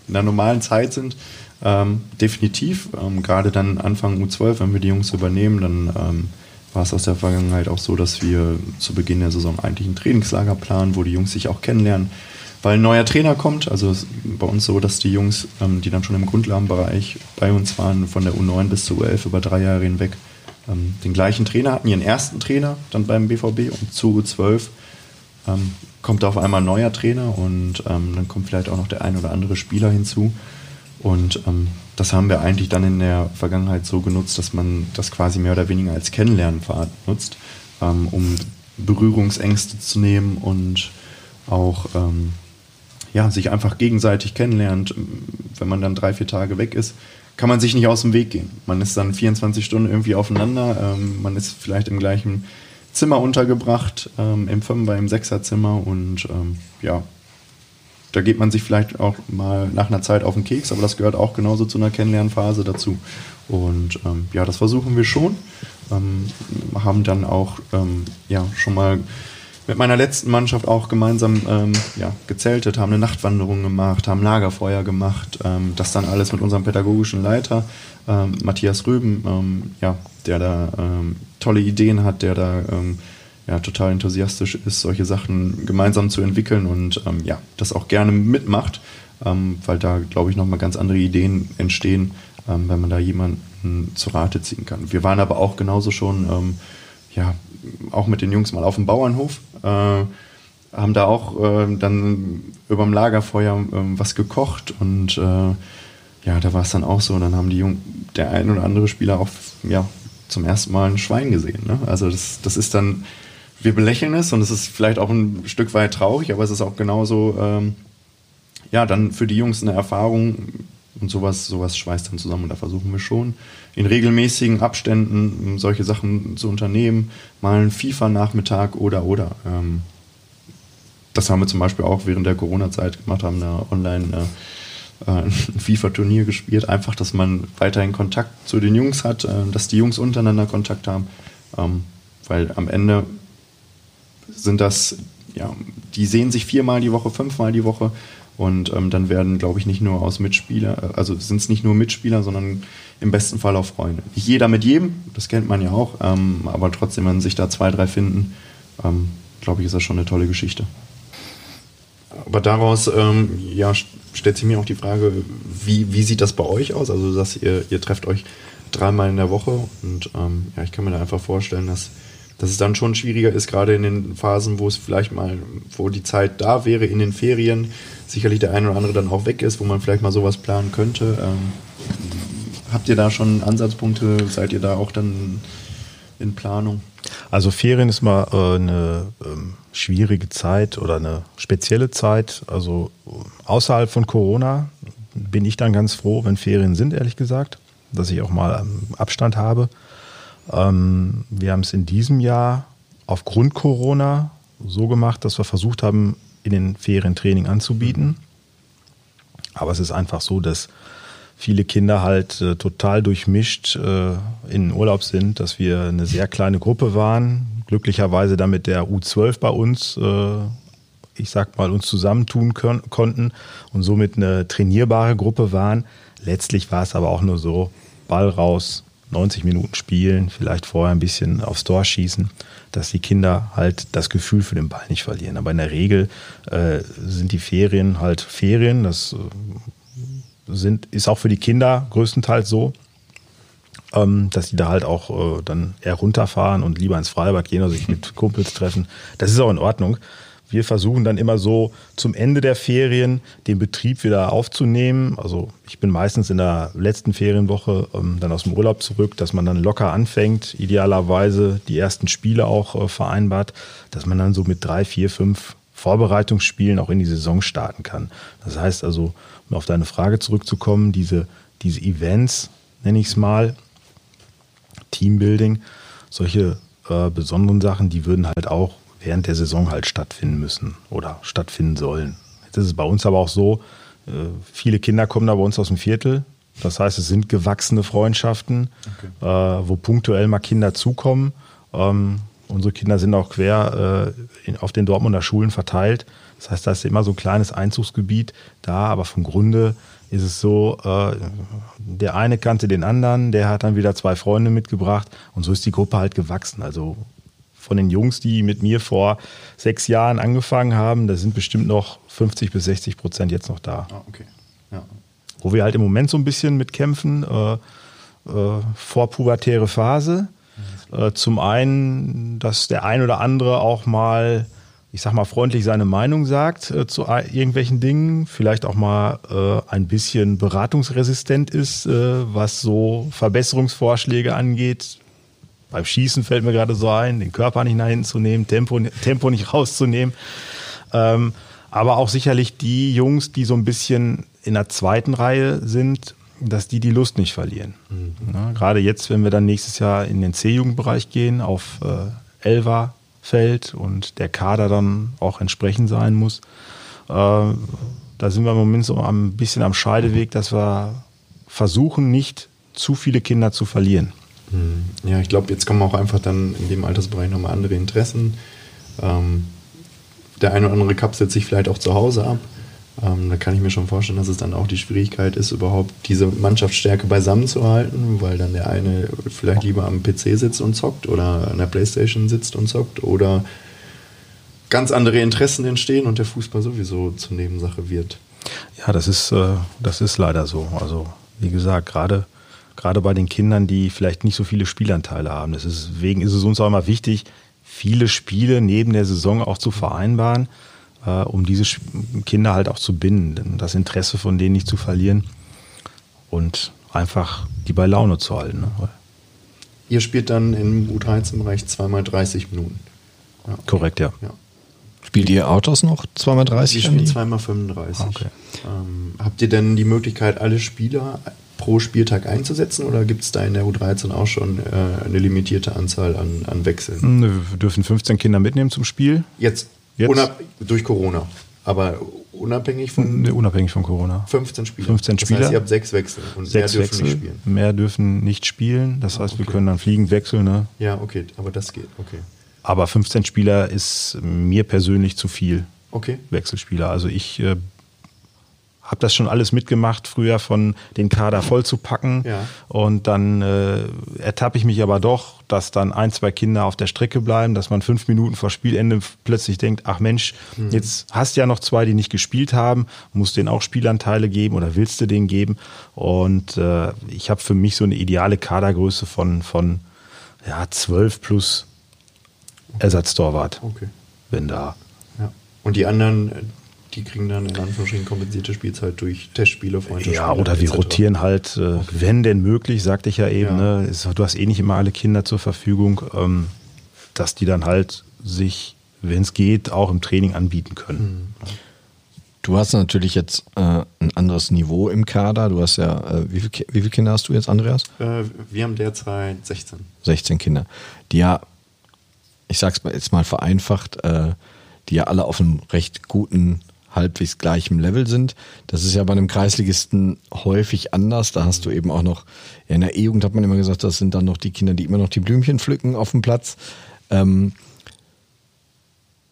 in einer normalen Zeit sind, Ähm, definitiv, ähm, gerade dann Anfang U12, wenn wir die Jungs übernehmen, dann ähm, war es aus der Vergangenheit auch so, dass wir zu Beginn der Saison eigentlich ein Trainingslager planen, wo die Jungs sich auch kennenlernen, weil ein neuer Trainer kommt. Also bei uns so, dass die Jungs, ähm, die dann schon im Grundlagenbereich bei uns waren, von der U9 bis zur U11 über drei Jahre hinweg, ähm, den gleichen Trainer hatten, ihren ersten Trainer dann beim BVB und zu U12 ähm, kommt auf einmal ein neuer Trainer und ähm, dann kommt vielleicht auch noch der ein oder andere Spieler hinzu. Und ähm, das haben wir eigentlich dann in der Vergangenheit so genutzt, dass man das quasi mehr oder weniger als Kennenlernpfad nutzt, ähm, um Berührungsängste zu nehmen und auch ähm, ja, sich einfach gegenseitig kennenlernt. Wenn man dann drei, vier Tage weg ist, kann man sich nicht aus dem Weg gehen. Man ist dann 24 Stunden irgendwie aufeinander, ähm, man ist vielleicht im gleichen Zimmer untergebracht, ähm, im Fünfer, im Sechserzimmer und ähm, ja, da geht man sich vielleicht auch mal nach einer Zeit auf den Keks, aber das gehört auch genauso zu einer Kennenlernphase dazu. Und ähm, ja, das versuchen wir schon. Ähm, haben dann auch ähm, ja, schon mal mit meiner letzten Mannschaft auch gemeinsam ähm, ja, gezeltet, haben eine Nachtwanderung gemacht, haben Lagerfeuer gemacht. Ähm, das dann alles mit unserem pädagogischen Leiter, ähm, Matthias Röben, ja, der da tolle Ideen hat, der da ja, total enthusiastisch ist, solche Sachen gemeinsam zu entwickeln und ähm, ja, das auch gerne mitmacht, ähm, weil da, glaube ich, nochmal ganz andere Ideen entstehen, ähm, wenn man da jemanden zu Rate ziehen kann. Wir waren aber auch genauso schon, ähm, ja, auch mit den Jungs mal auf dem Bauernhof, äh, haben da auch äh, dann über dem Lagerfeuer äh, was gekocht und äh, ja, da war es dann auch so, dann haben die Jung der ein oder andere Spieler auch ja, zum ersten Mal ein Schwein gesehen. Ne? Also das, das ist dann wir belächeln es und es ist vielleicht auch ein Stück weit traurig, aber es ist auch genauso, ähm, ja, dann für die Jungs eine Erfahrung und sowas, sowas schweißt dann zusammen und da versuchen wir schon in regelmäßigen Abständen solche Sachen zu unternehmen, mal einen FIFA-Nachmittag oder oder. Ähm, das haben wir zum Beispiel auch während der Corona-Zeit gemacht, haben da online äh, äh ein FIFA-Turnier gespielt, einfach, dass man weiterhin Kontakt zu den Jungs hat, äh, dass die Jungs untereinander Kontakt haben, ähm, weil am Ende sind das, ja, die sehen sich viermal die Woche, fünfmal die Woche und ähm, dann werden, glaube ich, nicht nur aus Mitspieler, also sind es nicht nur Mitspieler, sondern im besten Fall auch Freunde. Nicht jeder mit jedem, das kennt man ja auch, ähm, aber trotzdem, wenn sich da zwei, drei finden, ähm, glaube ich, ist das schon eine tolle Geschichte. Aber daraus ähm, ja, stellt sich mir auch die Frage, wie, wie sieht das bei euch aus? Also, dass ihr, ihr trefft euch dreimal in der Woche und ähm, ja, ich kann mir da einfach vorstellen, dass dass es dann schon schwieriger ist, gerade in den Phasen, wo es vielleicht mal, wo die Zeit da wäre, in den Ferien, sicherlich der eine oder andere dann auch weg ist, wo man vielleicht mal sowas planen könnte. Ähm, habt ihr da schon Ansatzpunkte? Seid ihr da auch dann in Planung? Also Ferien ist mal äh, eine ähm, schwierige Zeit oder eine spezielle Zeit. Also außerhalb von Corona bin ich dann ganz froh, wenn Ferien sind, ehrlich gesagt, dass ich auch mal ähm, Abstand habe. Ähm, wir haben es in diesem Jahr aufgrund Corona so gemacht, dass wir versucht haben, in den Ferien Training anzubieten. Aber es ist einfach so, dass viele Kinder halt äh, total durchmischt äh, in Urlaub sind, dass wir eine sehr kleine Gruppe waren. Glücklicherweise dann mit der U12 bei uns, äh, ich sag mal, uns zusammentun können, konnten und somit eine trainierbare Gruppe waren. Letztlich war es aber auch nur so, Ball raus, 90 Minuten spielen, vielleicht vorher ein bisschen aufs Tor schießen, dass die Kinder halt das Gefühl für den Ball nicht verlieren. Aber in der Regel äh, sind die Ferien halt Ferien. Das äh, sind, ist auch für die Kinder größtenteils so, ähm, dass die da halt auch äh, dann eher runterfahren und lieber ins Freibad gehen oder sich mit Kumpels treffen. Das ist auch in Ordnung wir versuchen dann immer so zum Ende der Ferien den Betrieb wieder aufzunehmen. Also ich bin meistens in der letzten Ferienwoche ähm, dann aus dem Urlaub zurück, dass man dann locker anfängt, idealerweise die ersten Spiele auch äh, vereinbart, dass man dann so mit drei, vier, fünf Vorbereitungsspielen auch in die Saison starten kann. Das heißt also, um auf deine Frage zurückzukommen, diese, diese Events, nenne ich es mal, Teambuilding, solche äh, besonderen Sachen, die würden halt auch während der Saison halt stattfinden müssen oder stattfinden sollen. Jetzt ist es bei uns aber auch so, äh, viele Kinder kommen da bei uns aus dem Viertel. Das heißt, es sind gewachsene Freundschaften, okay. äh, wo punktuell mal Kinder zukommen. Ähm, unsere Kinder sind auch quer äh, auf den Dortmunder Schulen verteilt. Das heißt, da ist immer so ein kleines Einzugsgebiet da, aber vom Grunde ist es so, äh, der eine kannte den anderen, der hat dann wieder zwei Freunde mitgebracht und so ist die Gruppe halt gewachsen. Also von den Jungs, die mit mir vor sechs Jahren angefangen haben, da sind bestimmt noch 50 bis 60 Prozent jetzt noch da. Ah, okay. Ja. Wo wir halt im Moment so ein bisschen mitkämpfen, äh, äh, vorpubertäre Phase. Äh, zum einen, dass der ein oder andere auch mal, ich sag mal, freundlich seine Meinung sagt äh, zu irgendwelchen Dingen, vielleicht auch mal äh, ein bisschen beratungsresistent ist, äh, was so Verbesserungsvorschläge angeht. Beim Schießen fällt mir gerade so ein, den Körper nicht nach hinten zu nehmen, Tempo, Tempo nicht rauszunehmen. Ähm, aber auch sicherlich die Jungs, die so ein bisschen in der zweiten Reihe sind, dass die die Lust nicht verlieren. Mhm. Ja, gerade jetzt, wenn wir dann nächstes Jahr in den C-Jugendbereich gehen, auf äh, Elva fällt und der Kader dann auch entsprechend sein muss, äh, da sind wir im Moment so ein bisschen am Scheideweg, dass wir versuchen, nicht zu viele Kinder zu verlieren. Ja, ich glaube, jetzt kommen auch einfach dann in dem Altersbereich nochmal andere Interessen. Ähm, der eine oder andere kapselt sich vielleicht auch zu Hause ab. Ähm, da kann ich mir schon vorstellen, dass es dann auch die Schwierigkeit ist, überhaupt diese Mannschaftsstärke beisammen zu halten, weil dann der eine vielleicht lieber am PC sitzt und zockt oder an der Playstation sitzt und zockt oder ganz andere Interessen entstehen und der Fußball sowieso zur Nebensache wird. Ja, das ist, äh, das ist leider so. Also, wie gesagt, gerade gerade bei den Kindern, die vielleicht nicht so viele Spielanteile haben. Deswegen ist es uns auch immer wichtig, viele Spiele neben der Saison auch zu vereinbaren äh, um diese Kinder halt auch zu binden, das Interesse von denen nicht zu verlieren und einfach die bei Laune zu halten. Ne? Ihr spielt dann im U13-Bereich zweimal 30 Minuten. Ja. Korrekt, ja. ja. Spielt ihr Autos noch zweimal 30? Ich spiele zweimal 35. Okay. Ähm, habt ihr denn die Möglichkeit, alle Spieler pro Spieltag einzusetzen oder gibt es da in der U13 auch schon äh, eine limitierte Anzahl an, an Wechseln? Wir dürfen 15 Kinder mitnehmen zum Spiel. Jetzt Jetzt? durch Corona. Aber unabhängig von. Nee, unabhängig von Corona. 15 Spieler. 15 Spieler. Das heißt, ihr habt sechs Wechsel und sechs mehr dürfen Wechsel, nicht spielen. Mehr dürfen nicht spielen. Das heißt, okay. wir können dann fliegen wechseln. Ne? Ja, okay, aber das geht. Okay. Aber 15 Spieler ist mir persönlich zu viel. Okay. Wechselspieler. Also ich äh, habe das schon alles mitgemacht, früher von den Kader voll zu packen. Ja. Und dann äh, ertappe ich mich aber doch, dass dann ein, zwei Kinder auf der Strecke bleiben, dass man fünf Minuten vor Spielende plötzlich denkt, ach Mensch, mhm. jetzt hast du ja noch zwei, die nicht gespielt haben, musst denen auch Spielanteile geben oder willst du denen geben? Und äh, ich habe für mich so eine ideale Kadergröße von, von ja, 12 plus Ersatztorwart. Okay. Wenn da. Ja. Und die anderen, die kriegen dann in Anführungsstrichen kompensierte Spielzeit durch Testspiele, Freundschaftsspiele. Ja, oder wir rotieren halt, äh, okay. wenn denn möglich, sagte ich ja eben, ja. Ne, du hast eh nicht immer alle Kinder zur Verfügung, ähm, dass die dann halt sich, wenn es geht, auch im Training anbieten können. Mhm. Du hast natürlich jetzt äh, ein anderes Niveau im Kader. Du hast ja, äh, wie, viel, wie viele Kinder hast du jetzt, Andreas? Äh, wir haben derzeit 16. 16 Kinder. Die ja, ich sag's jetzt mal vereinfacht, äh, die ja alle auf einem recht guten halbwegs gleichem Level sind. Das ist ja bei einem Kreisligisten häufig anders. Da hast du eben auch noch, ja, in der E-Jugend hat man immer gesagt, das sind dann noch die Kinder, die immer noch die Blümchen pflücken auf dem Platz. Ähm,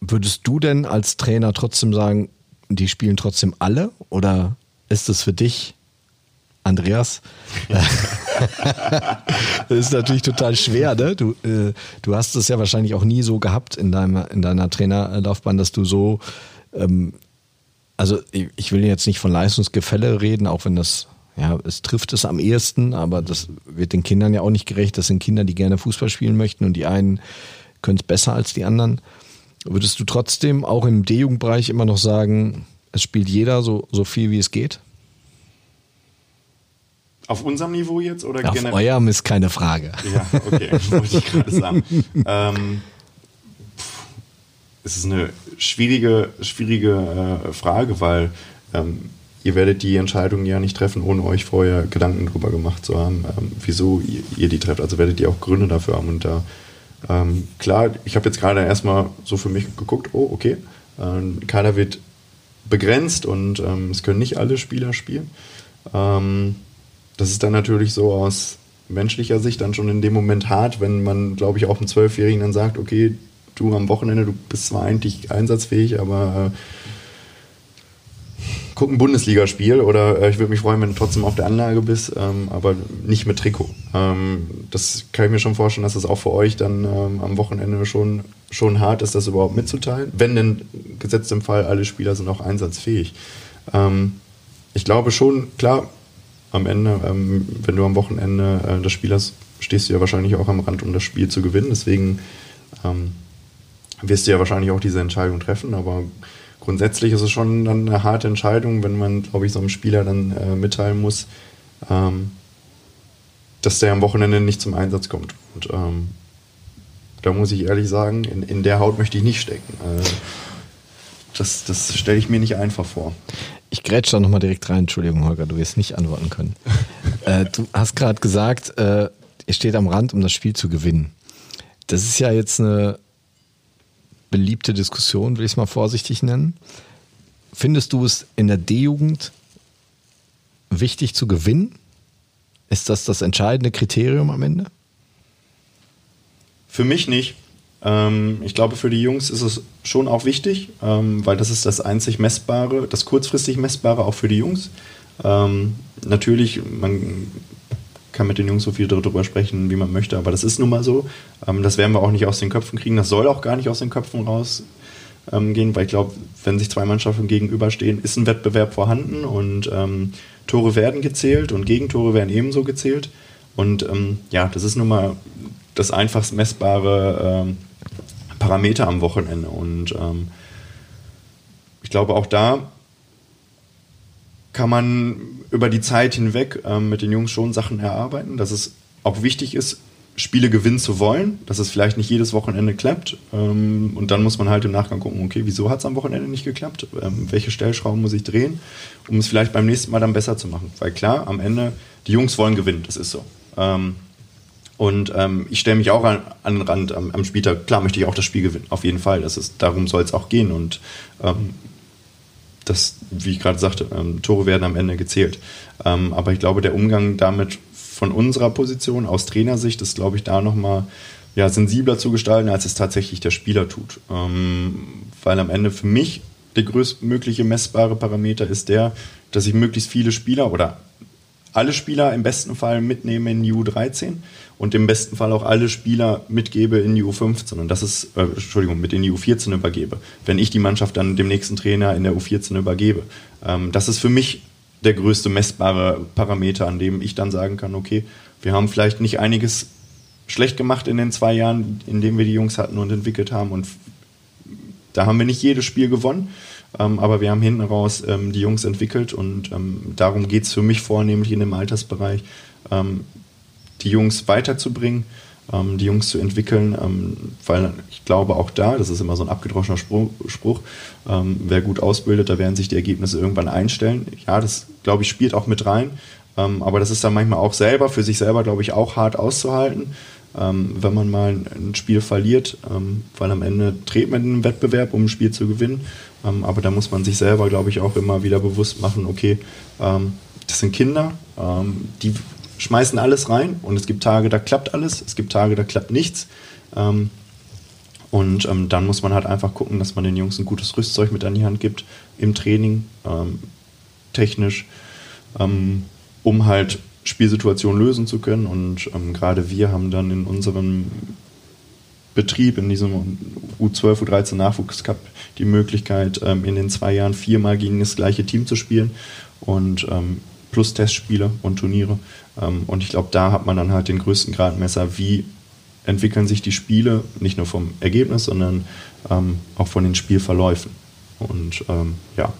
würdest du denn als Trainer trotzdem sagen, die spielen trotzdem alle? Oder ist es für dich, Andreas? das ist natürlich total schwer, ne? Du, äh, du hast es ja wahrscheinlich auch nie so gehabt in, deinem, in deiner Trainerlaufbahn, dass du so ähm, also ich will jetzt nicht von Leistungsgefälle reden, auch wenn das, ja, es trifft es am ehesten, aber das wird den Kindern ja auch nicht gerecht. Das sind Kinder, die gerne Fußball spielen möchten und die einen können es besser als die anderen. Würdest du trotzdem auch im D-Jugendbereich immer noch sagen, es spielt jeder so, so viel wie es geht? Auf unserem Niveau jetzt oder Auf generell? eurem ist keine Frage. Ja, okay, wollte ich gerade sagen. ähm, es ist eine schwierige, schwierige äh, Frage, weil ähm, ihr werdet die Entscheidung ja nicht treffen, ohne euch vorher Gedanken darüber gemacht zu haben, ähm, wieso ihr, ihr, die trefft. Also werdet ihr auch Gründe dafür haben. Und da, ähm, klar, ich habe jetzt gerade erstmal so für mich geguckt, oh, okay, ähm, Kader wird begrenzt und ähm, es können nicht alle Spieler spielen. Ähm, das ist dann natürlich so aus menschlicher Sicht dann schon in dem Moment hart, wenn man, glaube ich, auch einem Zwölfjährigen dann sagt, okay, du am Wochenende, du bist zwar eigentlich einsatzfähig, aber äh, guck ein Bundesligaspiel oder äh, ich würde mich freuen, wenn du trotzdem auf der Anlage bist, ähm, aber nicht mit Trikot. Ähm, das kann ich mir schon vorstellen, dass das auch für euch dann ähm, am Wochenende schon, schon hart ist, das überhaupt mitzuteilen. Wenn denn gesetzt im Fall alle Spieler sind auch einsatzfähig. Ähm, ich glaube schon, klar, am Ende, ähm, wenn du am Wochenende äh, das Spiel hast, stehst du ja wahrscheinlich auch am Rand, um das Spiel zu gewinnen. Deswegen ähm, wirst du ja wahrscheinlich auch diese Entscheidung treffen, aber grundsätzlich ist es schon dann eine harte Entscheidung, wenn man, glaube ich, so einem Spieler dann äh, mitteilen muss, ähm, dass der am Wochenende nicht zum Einsatz kommt. Und ähm, da muss ich ehrlich sagen, in, in der Haut möchte ich nicht stecken. Äh, das das stelle ich mir nicht einfach vor. Ich grätsch da nochmal direkt rein. Entschuldigung, Holger, du wirst nicht antworten können. äh, du hast gerade gesagt, äh, ihr steht am Rand, um das Spiel zu gewinnen. Das ist ja jetzt eine beliebte Diskussion, will ich es mal vorsichtig nennen. Findest du es in der D-Jugend wichtig zu gewinnen? Ist das das entscheidende Kriterium am Ende? Für mich nicht. Ähm, ich glaube, für die Jungs ist es schon auch wichtig, ähm, weil das ist das einzig Messbare, das kurzfristig Messbare auch für die Jungs. Ähm, natürlich, man kann mit den Jungs so viel darüber sprechen, wie man möchte, aber das ist nun mal so. Ähm, das werden wir auch nicht aus den Köpfen kriegen. Das soll auch gar nicht aus den Köpfen rausgehen, ähm, weil ich glaube, wenn sich zwei Mannschaften gegenüberstehen, ist ein Wettbewerb vorhanden und ähm, Tore werden gezählt und Gegentore werden ebenso gezählt. Und ähm, ja, das ist nun mal das einfachst messbare Parameter am Wochenende. Und ich glaube, auch da kann man über die Zeit hinweg ähm, mit den Jungs schon Sachen erarbeiten, dass es auch wichtig ist, Spiele gewinnen zu wollen, dass es vielleicht nicht jedes Wochenende klappt. Ähm, und dann muss man halt im Nachgang gucken, okay, wieso hat es am Wochenende nicht geklappt? Ähm, welche Stellschrauben muss ich drehen, um es vielleicht beim nächsten Mal dann besser zu machen? Weil klar, am Ende, die Jungs wollen gewinnen, das ist so. Ähm, und ähm, ich stelle mich auch an, an den Rand am, am, Spieltag. Klar möchte ich auch das Spiel gewinnen, auf jeden Fall. Das ist, darum soll es auch gehen. Und ähm, das, wie ich gerade sagte, ähm, Tore werden am Ende gezählt. Ähm, aber ich glaube, der Umgang damit von unserer Position aus Trainersicht ist, glaube ich, da nochmal ja, sensibler zu gestalten, als es tatsächlich der Spieler tut. Ähm, weil am Ende für mich der größtmögliche messbare Parameter ist der, dass ich möglichst viele Spieler oder alle Spieler im besten Fall mitnehme in die U13 und im besten Fall auch alle Spieler mitgebe in die U15 und das ist, äh, Entschuldigung, mit in die U14 übergebe, wenn ich die Mannschaft dann dem nächsten Trainer in der U14 übergebe. Ähm, das ist für mich der größte messbare Parameter, an dem ich dann sagen kann, okay, wir haben vielleicht nicht einiges schlecht gemacht in den zwei Jahren, in denen wir die Jungs hatten und entwickelt haben. Und da haben wir nicht jedes Spiel gewonnen, ähm, aber wir haben hinten raus ähm, die Jungs entwickelt. Und ähm, darum geht es für mich vornehmlich in dem Altersbereich, ähm, die Jungs weiterzubringen, ähm, die Jungs zu entwickeln, ähm, weil ich glaube auch da, das ist immer so ein abgedroschener Spruch, Spruch wer gut ausbildet, da werden sich die Ergebnisse irgendwann einstellen. Ja, das glaube ich spielt auch mit rein, aber das ist dann manchmal auch selber, für sich selber glaube ich auch hart auszuhalten ähm, wenn man mal ein, Spiel verliert, ähm, weil am Ende dreht man einen Wettbewerb, um ein Spiel zu gewinnen. Ähm, aber da muss man sich selber, glaube ich, auch immer wieder bewusst machen, okay, ähm, das sind Kinder, ähm, die schmeißen alles rein und es gibt Tage, da klappt alles, es gibt Tage, da klappt nichts. Ähm, und dann muss man halt einfach gucken, dass man den Jungs ein gutes Rüstzeug mit an die Hand gibt im Training, technisch, um halt Spielsituation lösen zu können. Und ähm, gerade wir haben dann in unserem Betrieb, in diesem U12, U13 Nachwuchscup, die Möglichkeit, ähm, in den zwei Jahren viermal gegen das gleiche Team zu spielen und ähm, plus Testspiele und Turniere. Ähm, und ich glaube, da hat man dann halt den größten Gradmesser, wie entwickeln sich die Spiele, nicht nur vom Ergebnis, sondern ähm, auch von den Spielverläufen. Und ähm, ja,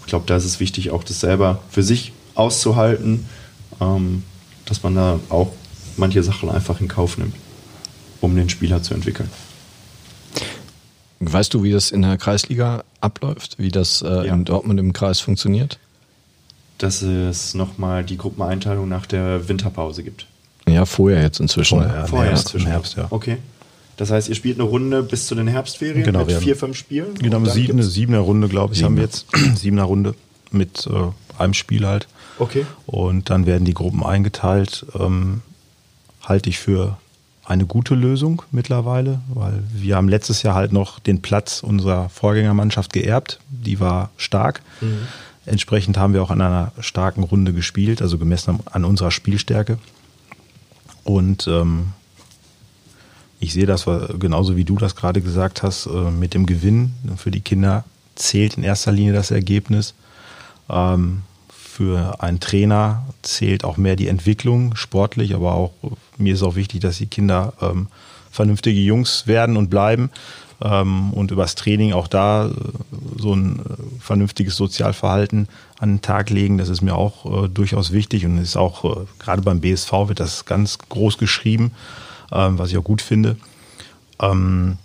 ich glaube, da ist es wichtig, auch das selber für sich auszuhalten ähm, dass man da auch manche Sachen einfach in Kauf nimmt, um den Spieler zu entwickeln. Weißt du, wie das in der Kreisliga abläuft, wie das äh, ja. in Dortmund im Kreis funktioniert? Dass es nochmal die Gruppeneinteilung nach der Winterpause gibt. Ja, vorher jetzt inzwischen. Vorher, vorher Herbst, inzwischen. Herbst, ja. Okay. Das heißt, ihr spielt eine Runde bis zu den Herbstferien genau, mit vier, fünf Spielen? Genau, sieben, siebener Runde, glaube ich, Sieben. haben wir jetzt. Siebener Runde mit äh, einem Spiel halt. Okay. Und dann werden die Gruppen eingeteilt. Ähm, halte ich für eine gute Lösung mittlerweile, weil wir haben letztes Jahr halt noch den Platz unserer Vorgängermannschaft geerbt. Die war stark. Mhm. Entsprechend haben wir auch an einer starken Runde gespielt, also gemessen an unserer Spielstärke. Und ähm, ich sehe das genauso wie du das gerade gesagt hast, äh, mit dem Gewinn für die Kinder zählt in erster Linie das Ergebnis. Ähm, für einen Trainer zählt auch mehr die Entwicklung, sportlich, aber auch mir ist auch wichtig, dass die Kinder ähm, vernünftige Jungs werden und bleiben ähm, und übers Training auch da äh, so ein äh, vernünftiges Sozialverhalten an den Tag legen. Das ist mir auch äh, durchaus wichtig und ist auch äh, gerade beim BSV wird das ganz groß geschrieben, ähm, was ich auch gut finde. Ähm,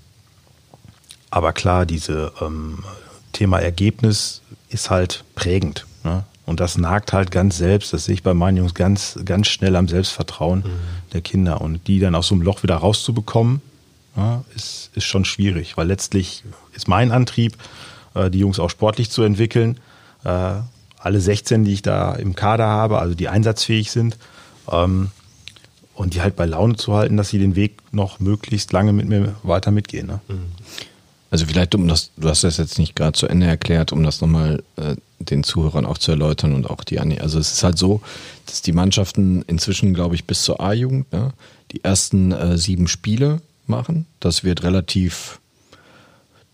aber klar, dieses ähm, Thema Ergebnis ist halt prägend. Ne? Und das nagt halt ganz selbst, das sehe ich bei meinen Jungs ganz, ganz schnell am Selbstvertrauen mhm. der Kinder. Und die dann aus so einem Loch wieder rauszubekommen, ja, ist, ist schon schwierig, weil letztlich ist mein Antrieb, äh, die Jungs auch sportlich zu entwickeln. Äh, alle 16, die ich da im Kader habe, also die einsatzfähig sind, ähm, und die halt bei Laune zu halten, dass sie den Weg noch möglichst lange mit mir weiter mitgehen. Ne? Mhm. Also vielleicht, um das, du hast das jetzt nicht gerade zu Ende erklärt, um das nochmal äh, den Zuhörern auch zu erläutern und auch die Anni. Also es ist halt so, dass die Mannschaften inzwischen, glaube ich, bis zur A-Jugend ne, die ersten äh, sieben Spiele machen. Das wird relativ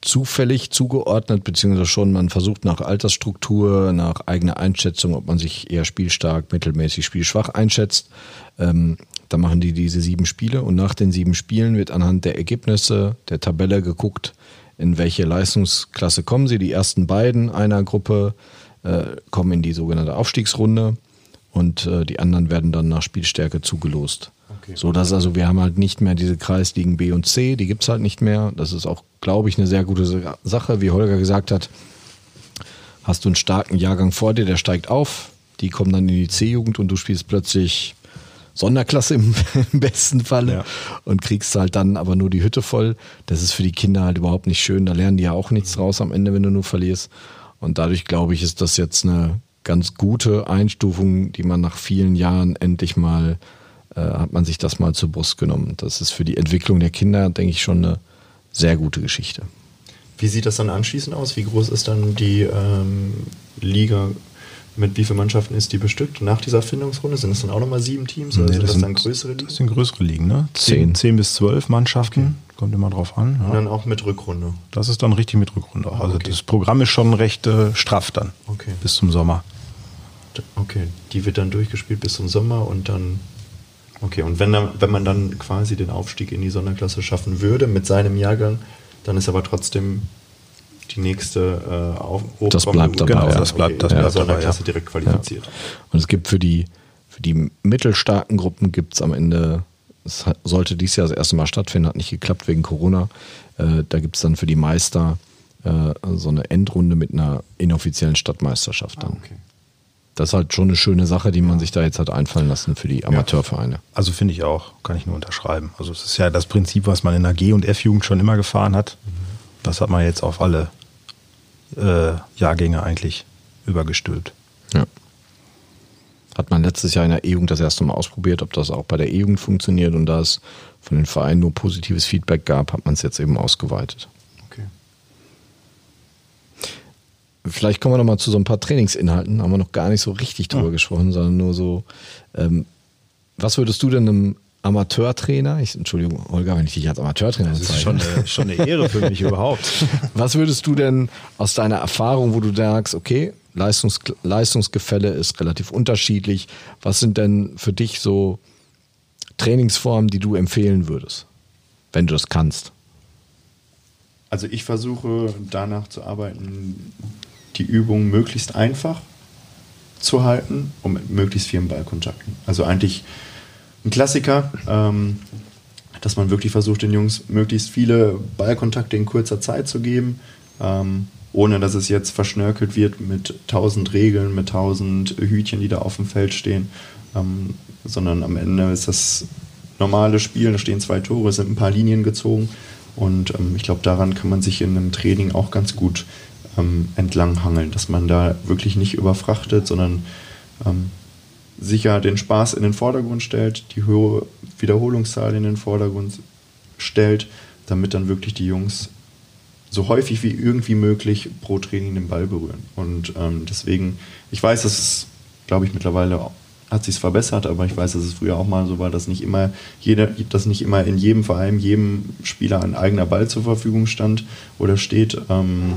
zufällig zugeordnet, beziehungsweise schon, man versucht nach Altersstruktur, nach eigener Einschätzung, ob man sich eher spielstark, mittelmäßig, spielschwach einschätzt. Ähm, da machen die diese sieben Spiele und nach den sieben Spielen wird anhand der Ergebnisse der Tabelle geguckt, in welche Leistungsklasse kommen sie. Die ersten beiden einer Gruppe äh, kommen in die sogenannte Aufstiegsrunde und äh, die anderen werden dann nach Spielstärke zugelost. Okay. So dass also wir haben halt nicht mehr diese Kreisligen B und C, die gibt es halt nicht mehr. Das ist auch, glaube ich, eine sehr gute Sache. Wie Holger gesagt hat, hast du einen starken Jahrgang vor dir, der steigt auf, die kommen dann in die C-Jugend und du spielst plötzlich Sonderklasse im, im besten Falle ja. und kriegst halt dann aber nur die Hütte voll. Das ist für die Kinder halt überhaupt nicht schön. Da lernen die ja auch nichts raus am Ende, wenn du nur verlierst. Und dadurch glaube ich, ist das jetzt eine ganz gute Einstufung, die man nach vielen Jahren endlich mal, äh, hat man sich das mal zur Brust genommen. Das ist für die Entwicklung der Kinder, denke ich, schon eine sehr gute Geschichte. Wie sieht das dann anschließend aus? Wie groß ist dann die ähm, Liga mit wie vielen Mannschaften ist die bestückt nach dieser Findungsrunde? Sind es dann auch nochmal sieben Teams oder nee, sind das, das dann größere Ligen? Das sind größere Ligen, ne? Zehn, zehn bis zwölf Mannschaften. Okay. Kommt immer drauf an. Ja. Und dann auch mit Rückrunde. Das ist dann richtig mit Rückrunde. Ah, also okay. das Programm ist schon recht äh, straff dann. Okay. Bis zum Sommer. Okay, die wird dann durchgespielt bis zum Sommer und dann. Okay, und wenn, wenn man dann quasi den Aufstieg in die Sonderklasse schaffen würde mit seinem Jahrgang, dann ist aber trotzdem die nächste äh, auf, Das bleibt dabei. Genau, ja. das bleibt, das ja, bleibt dabei, Klasse ja. direkt qualifiziert. Ja. Und es gibt für die, für die mittelstarken Gruppen gibt es am Ende, es sollte dieses Jahr das erste Mal stattfinden, hat nicht geklappt wegen Corona. Äh, da gibt es dann für die Meister äh, so eine Endrunde mit einer inoffiziellen Stadtmeisterschaft dann. Ah, okay. Das ist halt schon eine schöne Sache, die man sich da jetzt hat einfallen lassen für die Amateurvereine. Also finde ich auch, kann ich nur unterschreiben. Also es ist ja das Prinzip, was man in der G- und F-Jugend schon immer gefahren hat. Mhm. Das hat man jetzt auf alle äh, Jahrgänge eigentlich übergestülpt. Ja. Hat man letztes Jahr in der E-Jugend das erste Mal ausprobiert, ob das auch bei der E-Jugend funktioniert und da es von den Vereinen nur positives Feedback gab, hat man es jetzt eben ausgeweitet. Okay. Vielleicht kommen wir noch mal zu so ein paar Trainingsinhalten. Haben wir noch gar nicht so richtig drüber ja. gesprochen, sondern nur so. Ähm, was würdest du denn einem Amateurtrainer. Ich, Entschuldigung, Holger, wenn ich dich als Amateurtrainer Das ist schon eine, schon eine Ehre für mich überhaupt. Was würdest du denn aus deiner Erfahrung, wo du sagst, okay, Leistungs, Leistungsgefälle ist relativ unterschiedlich. Was sind denn für dich so Trainingsformen, die du empfehlen würdest, wenn du das kannst? Also ich versuche danach zu arbeiten, die Übung möglichst einfach zu halten und mit möglichst vielen Ballkontakten. Also eigentlich ein Klassiker, ähm, dass man wirklich versucht, den Jungs möglichst viele Ballkontakte in kurzer Zeit zu geben, ähm, ohne dass es jetzt verschnörkelt wird mit tausend Regeln, mit tausend Hütchen, die da auf dem Feld stehen, ähm, sondern am Ende ist das normale Spiel, da stehen zwei Tore, sind ein paar Linien gezogen und ähm, ich glaube, daran kann man sich in einem Training auch ganz gut ähm, entlanghangeln, dass man da wirklich nicht überfrachtet, sondern ähm, sicher den Spaß in den Vordergrund stellt, die hohe Wiederholungszahl in den Vordergrund stellt, damit dann wirklich die Jungs so häufig wie irgendwie möglich pro Training den Ball berühren. Und ähm, deswegen, ich weiß, dass es, glaube ich, mittlerweile hat sich verbessert, aber ich weiß, dass es früher auch mal so war, dass nicht immer jeder, dass nicht immer in jedem Verein jedem Spieler ein eigener Ball zur Verfügung stand oder steht. Ähm,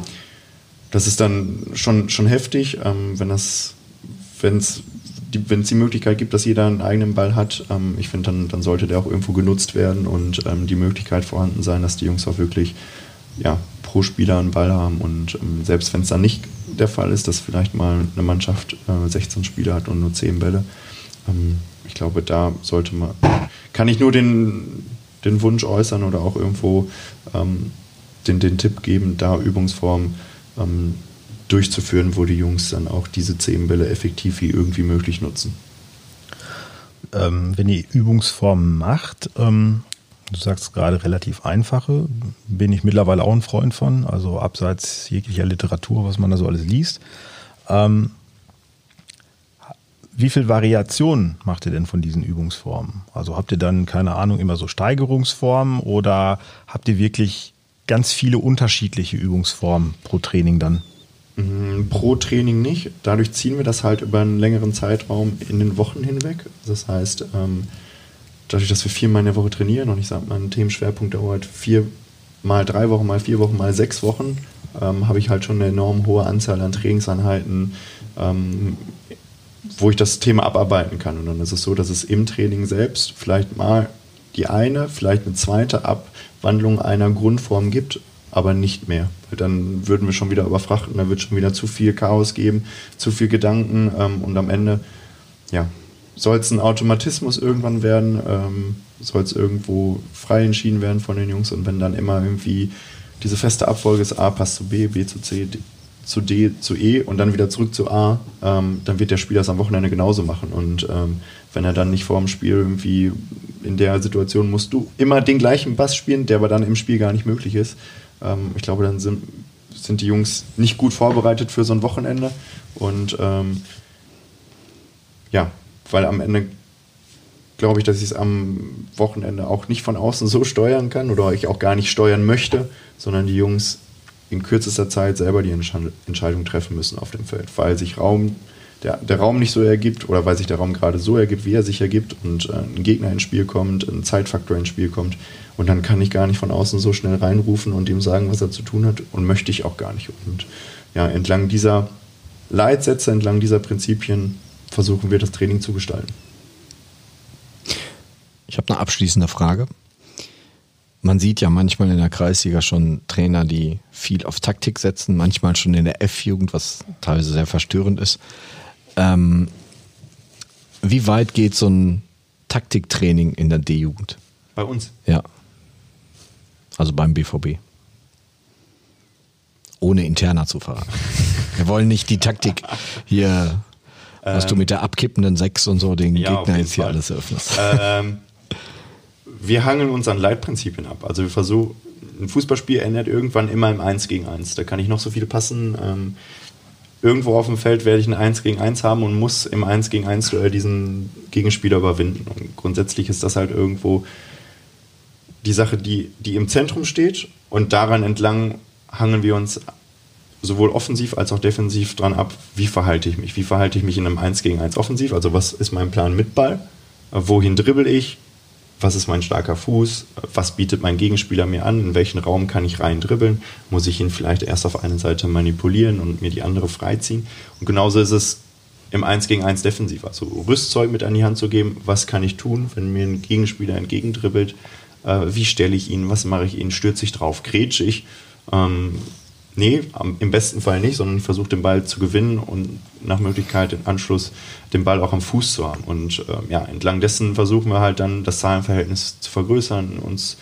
das ist dann schon, schon heftig, ähm, wenn es die, die Möglichkeit gibt, dass jeder einen eigenen Ball hat, ähm, ich finde, dann, dann sollte der auch irgendwo genutzt werden und ähm, die Möglichkeit vorhanden sein, dass die Jungs auch wirklich ja, pro Spieler einen Ball haben. Und ähm, selbst wenn es dann nicht der Fall ist, dass vielleicht mal eine Mannschaft äh, 16 Spieler hat und nur 10 Bälle, ähm, ich glaube, da sollte man, kann ich nur den, den Wunsch äußern oder auch irgendwo ähm, den, den Tipp geben, da Übungsformen ähm, durchzuführen, wo die Jungs dann auch diese zehn Bälle effektiv wie irgendwie möglich nutzen. Ähm, wenn ihr Übungsformen macht, ähm, du sagst gerade relativ einfache, bin ich mittlerweile auch ein Freund von, also abseits jeglicher Literatur, was man da so alles liest. Ähm, wie viel Variation macht ihr denn von diesen Übungsformen? Also habt ihr dann, keine Ahnung, immer so Steigerungsformen oder habt ihr wirklich ganz viele unterschiedliche Übungsformen pro Training dann? Mm, pro Training nicht. Dadurch ziehen wir das halt über einen längeren Zeitraum in den Wochen hinweg. Das heißt, ähm, dadurch, dass wir viermal in der Woche trainieren und ich sage mal, ein Themenschwerpunkt dauert vier mal drei Wochen, mal vier Wochen, mal sechs Wochen, ähm, habe ich halt schon eine enorm hohe Anzahl an Trainingseinheiten, ähm, wo ich das Thema abarbeiten kann. Und dann ist es so, dass es im Training selbst vielleicht mal die eine, vielleicht eine zweite Abwandlung einer Grundform gibt, aber nicht mehr. Dann würden wir schon wieder überfrachten, da wird schon wieder zu viel Chaos geben, zu viel Gedanken ähm, und am Ende, ja, soll es ein Automatismus irgendwann werden, ähm, soll es irgendwo frei entschieden werden von den Jungs und wenn dann immer irgendwie diese feste Abfolge ist, A passt zu B, B zu C, D, zu D zu E und dann wieder zurück zu A, ähm, dann wird der Spieler das am Wochenende genauso machen. Und ähm, wenn er dann nicht vor dem Spiel irgendwie in der Situation musst du immer den gleichen Bass spielen, der aber dann im Spiel gar nicht möglich ist. Ähm, ich glaube, dann sind, sind die Jungs nicht gut vorbereitet für so ein Wochenende. Und ähm, ja, weil am Ende glaube ich, dass ich es am Wochenende auch nicht von außen so steuern kann oder ich auch gar nicht steuern möchte, sondern die Jungs in kürzester Zeit selber die Entscheidung treffen müssen auf dem Feld, weil sich Raum, der, der Raum nicht so ergibt oder weil sich der Raum gerade so ergibt, wie er sich ergibt und äh, ein Gegner ins Spiel kommt, ein Zeitfaktor ins Spiel kommt und dann kann ich gar nicht von außen so schnell reinrufen und ihm sagen, was er zu tun hat und möchte ich auch gar nicht. Und ja, entlang dieser Leitsätze, entlang dieser Prinzipien versuchen wir das Training zu gestalten. Ich habe eine abschließende Frage man sieht ja manchmal in der Kreisliga schon Trainer, die viel auf Taktik setzen, manchmal schon in der F-Jugend, was teilweise sehr verstörend ist. Ähm, wie weit geht so ein Taktiktraining in der D-Jugend? Bei uns? Ja. Also beim BVB. Ohne interner zu verraten. Wir wollen nicht die Taktik hier, was ähm, du mit der abkippenden Sechs und so den ja, Gegner jetzt hier Fall. alles eröffnest. Ähm, wir hangeln uns an Leitprinzipien ab. Also wir versuchen, ein Fußballspiel endet irgendwann immer im 1 gegen 1. Da kann ich noch so viele passen. Ähm, irgendwo auf dem Feld werde ich ein 1 gegen 1 haben und muss im 1 gegen 1 Duell diesen Gegenspieler überwinden. Und grundsätzlich ist das halt irgendwo die Sache, die, die im Zentrum steht und daran entlang hangeln wir uns sowohl offensiv als auch defensiv dran ab, wie verhalte ich mich? Wie verhalte ich mich in einem 1 gegen 1 offensiv? Also was ist mein Plan mit Ball? Wohin dribbel ich? Was ist mein starker Fuß, was bietet mein Gegenspieler mir an, in welchen Raum kann ich rein dribbeln, muss ich ihn vielleicht erst auf eine Seite manipulieren und mir die andere freiziehen. Und genauso ist es im 1 gegen 1 defensiv, also Rüstzeug mit an die Hand zu geben, was kann ich tun, wenn mir ein Gegenspieler entgegendribbelt, äh, wie stelle ich ihn, was mache ich? Ihn, stürze ich drauf, grätsche ich, ähm, Nee, im besten Fall nicht, sondern versucht den Ball zu gewinnen und nach Möglichkeit im Anschluss den Ball auch am Fuß zu haben. Und äh, ja, entlang dessen versuchen wir halt dann das Zahlenverhältnis zu vergrößern, uns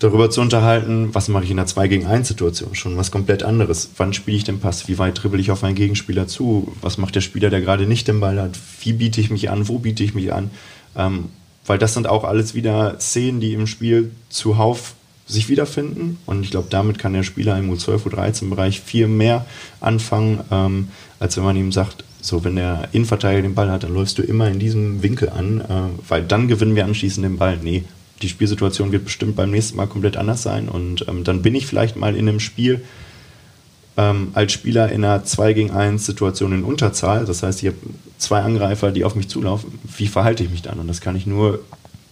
darüber zu unterhalten, was mache ich in der 2 gegen 1 Situation, schon was komplett anderes. Wann spiele ich den Pass? Wie weit dribbel ich auf meinen Gegenspieler zu? Was macht der Spieler, der gerade nicht den Ball hat? Wie biete ich mich an? Wo biete ich mich an? Ähm, weil das sind auch alles wieder Szenen, die im Spiel zuhauf sich wiederfinden. Und ich glaube, damit kann der Spieler im U12, U13-Bereich viel mehr anfangen, ähm, als wenn man ihm sagt, So, wenn der Innenverteidiger den Ball hat, dann läufst du immer in diesem Winkel an, äh, weil dann gewinnen wir anschließend den Ball. Nee, die Spielsituation wird bestimmt beim nächsten Mal komplett anders sein und ähm, dann bin ich vielleicht mal in einem Spiel ähm, als Spieler in einer 2 gegen 1 Situation in Unterzahl. Das heißt, ich habe zwei Angreifer, die auf mich zulaufen. Wie verhalte ich mich dann? Und das kann ich nur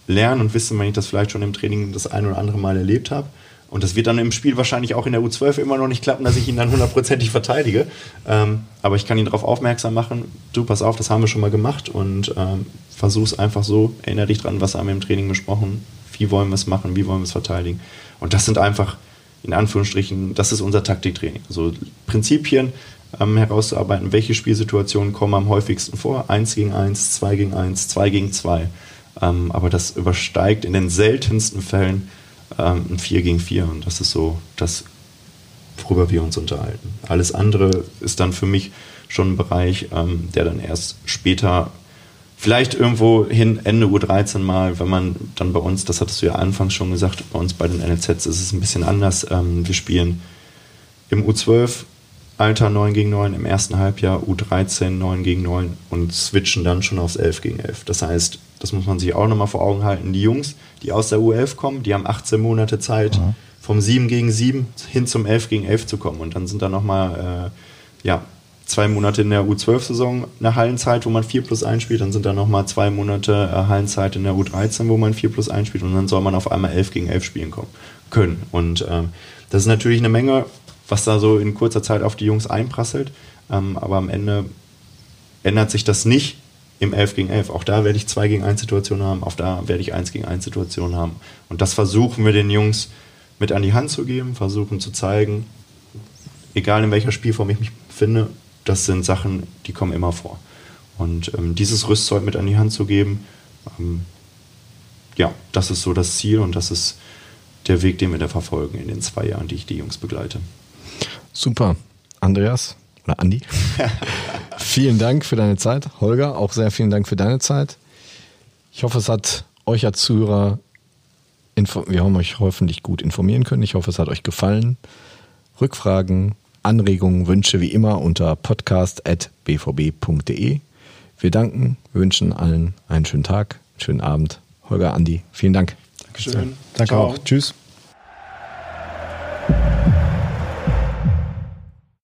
lernen und wissen, wenn ich das vielleicht schon im Training das ein oder andere Mal erlebt habe. Und das wird dann im Spiel wahrscheinlich auch in der U12 immer noch nicht klappen, dass ich ihn dann hundertprozentig verteidige. Ähm, aber ich kann ihn darauf aufmerksam machen, du, pass auf, das haben wir schon mal gemacht und ähm, versuch's einfach so, erinnere dich dran, was haben wir im Training besprochen, wie wollen wir es machen, wie wollen wir es verteidigen. Und das sind einfach, in Anführungsstrichen, das ist unser Taktiktraining. Also Prinzipien ähm, herauszuarbeiten, welche Spielsituationen kommen am häufigsten vor. Eins gegen eins, zwei gegen eins, zwei gegen zwei. Ähm, aber das übersteigt in den seltensten Fällen ähm, ein 4 gegen 4 und das ist so das, worüber wir uns unterhalten. Alles andere ist dann für mich schon ein Bereich, ähm, der dann erst später, vielleicht irgendwo hin Ende U13 mal, wenn man dann bei uns, das hattest du ja anfangs schon gesagt, bei uns bei den NLZs ist es ein bisschen anders. Ähm, wir spielen im U12 Alter 9 gegen 9 im ersten Halbjahr, U13 9 gegen 9 und switchen dann schon aufs 11 gegen 11. Das heißt, das muss man sich auch nochmal vor Augen halten, die Jungs, die aus der U11 kommen, die haben 18 Monate Zeit, mhm. vom 7 gegen 7 hin zum 11 gegen 11 zu kommen. Und dann sind da nochmal äh, ja, zwei Monate in der U12-Saison eine Hallenzeit, wo man 4 plus 1 spielt. Dann sind da nochmal zwei Monate äh, Hallenzeit in der U13, wo man 4 plus 1 spielt. Und dann soll man auf einmal 11 gegen 11 spielen kommen, können. Und ähm, das ist natürlich eine Menge was da so in kurzer Zeit auf die Jungs einprasselt. Ähm, aber am Ende ändert sich das nicht im 11 gegen 11. Auch da werde ich 2 gegen 1 Situationen haben, auch da werde ich 1 gegen 1 Situationen haben. Und das versuchen wir den Jungs mit an die Hand zu geben, versuchen zu zeigen, egal in welcher Spielform ich mich befinde, das sind Sachen, die kommen immer vor. Und ähm, dieses Rüstzeug mit an die Hand zu geben, ähm, ja, das ist so das Ziel und das ist der Weg, den wir da verfolgen in den zwei Jahren, die ich die Jungs begleite. Super. Andreas oder Andi, vielen Dank für deine Zeit. Holger, auch sehr vielen Dank für deine Zeit. Ich hoffe, es hat euch als Zuhörer, wir haben euch hoffentlich gut informieren können. Ich hoffe, es hat euch gefallen. Rückfragen, Anregungen, Wünsche wie immer unter podcast.bvb.de. Wir danken, wünschen allen einen schönen Tag, einen schönen Abend. Holger, Andi, vielen Dank. Dankeschön. Danke Ciao. auch. Tschüss.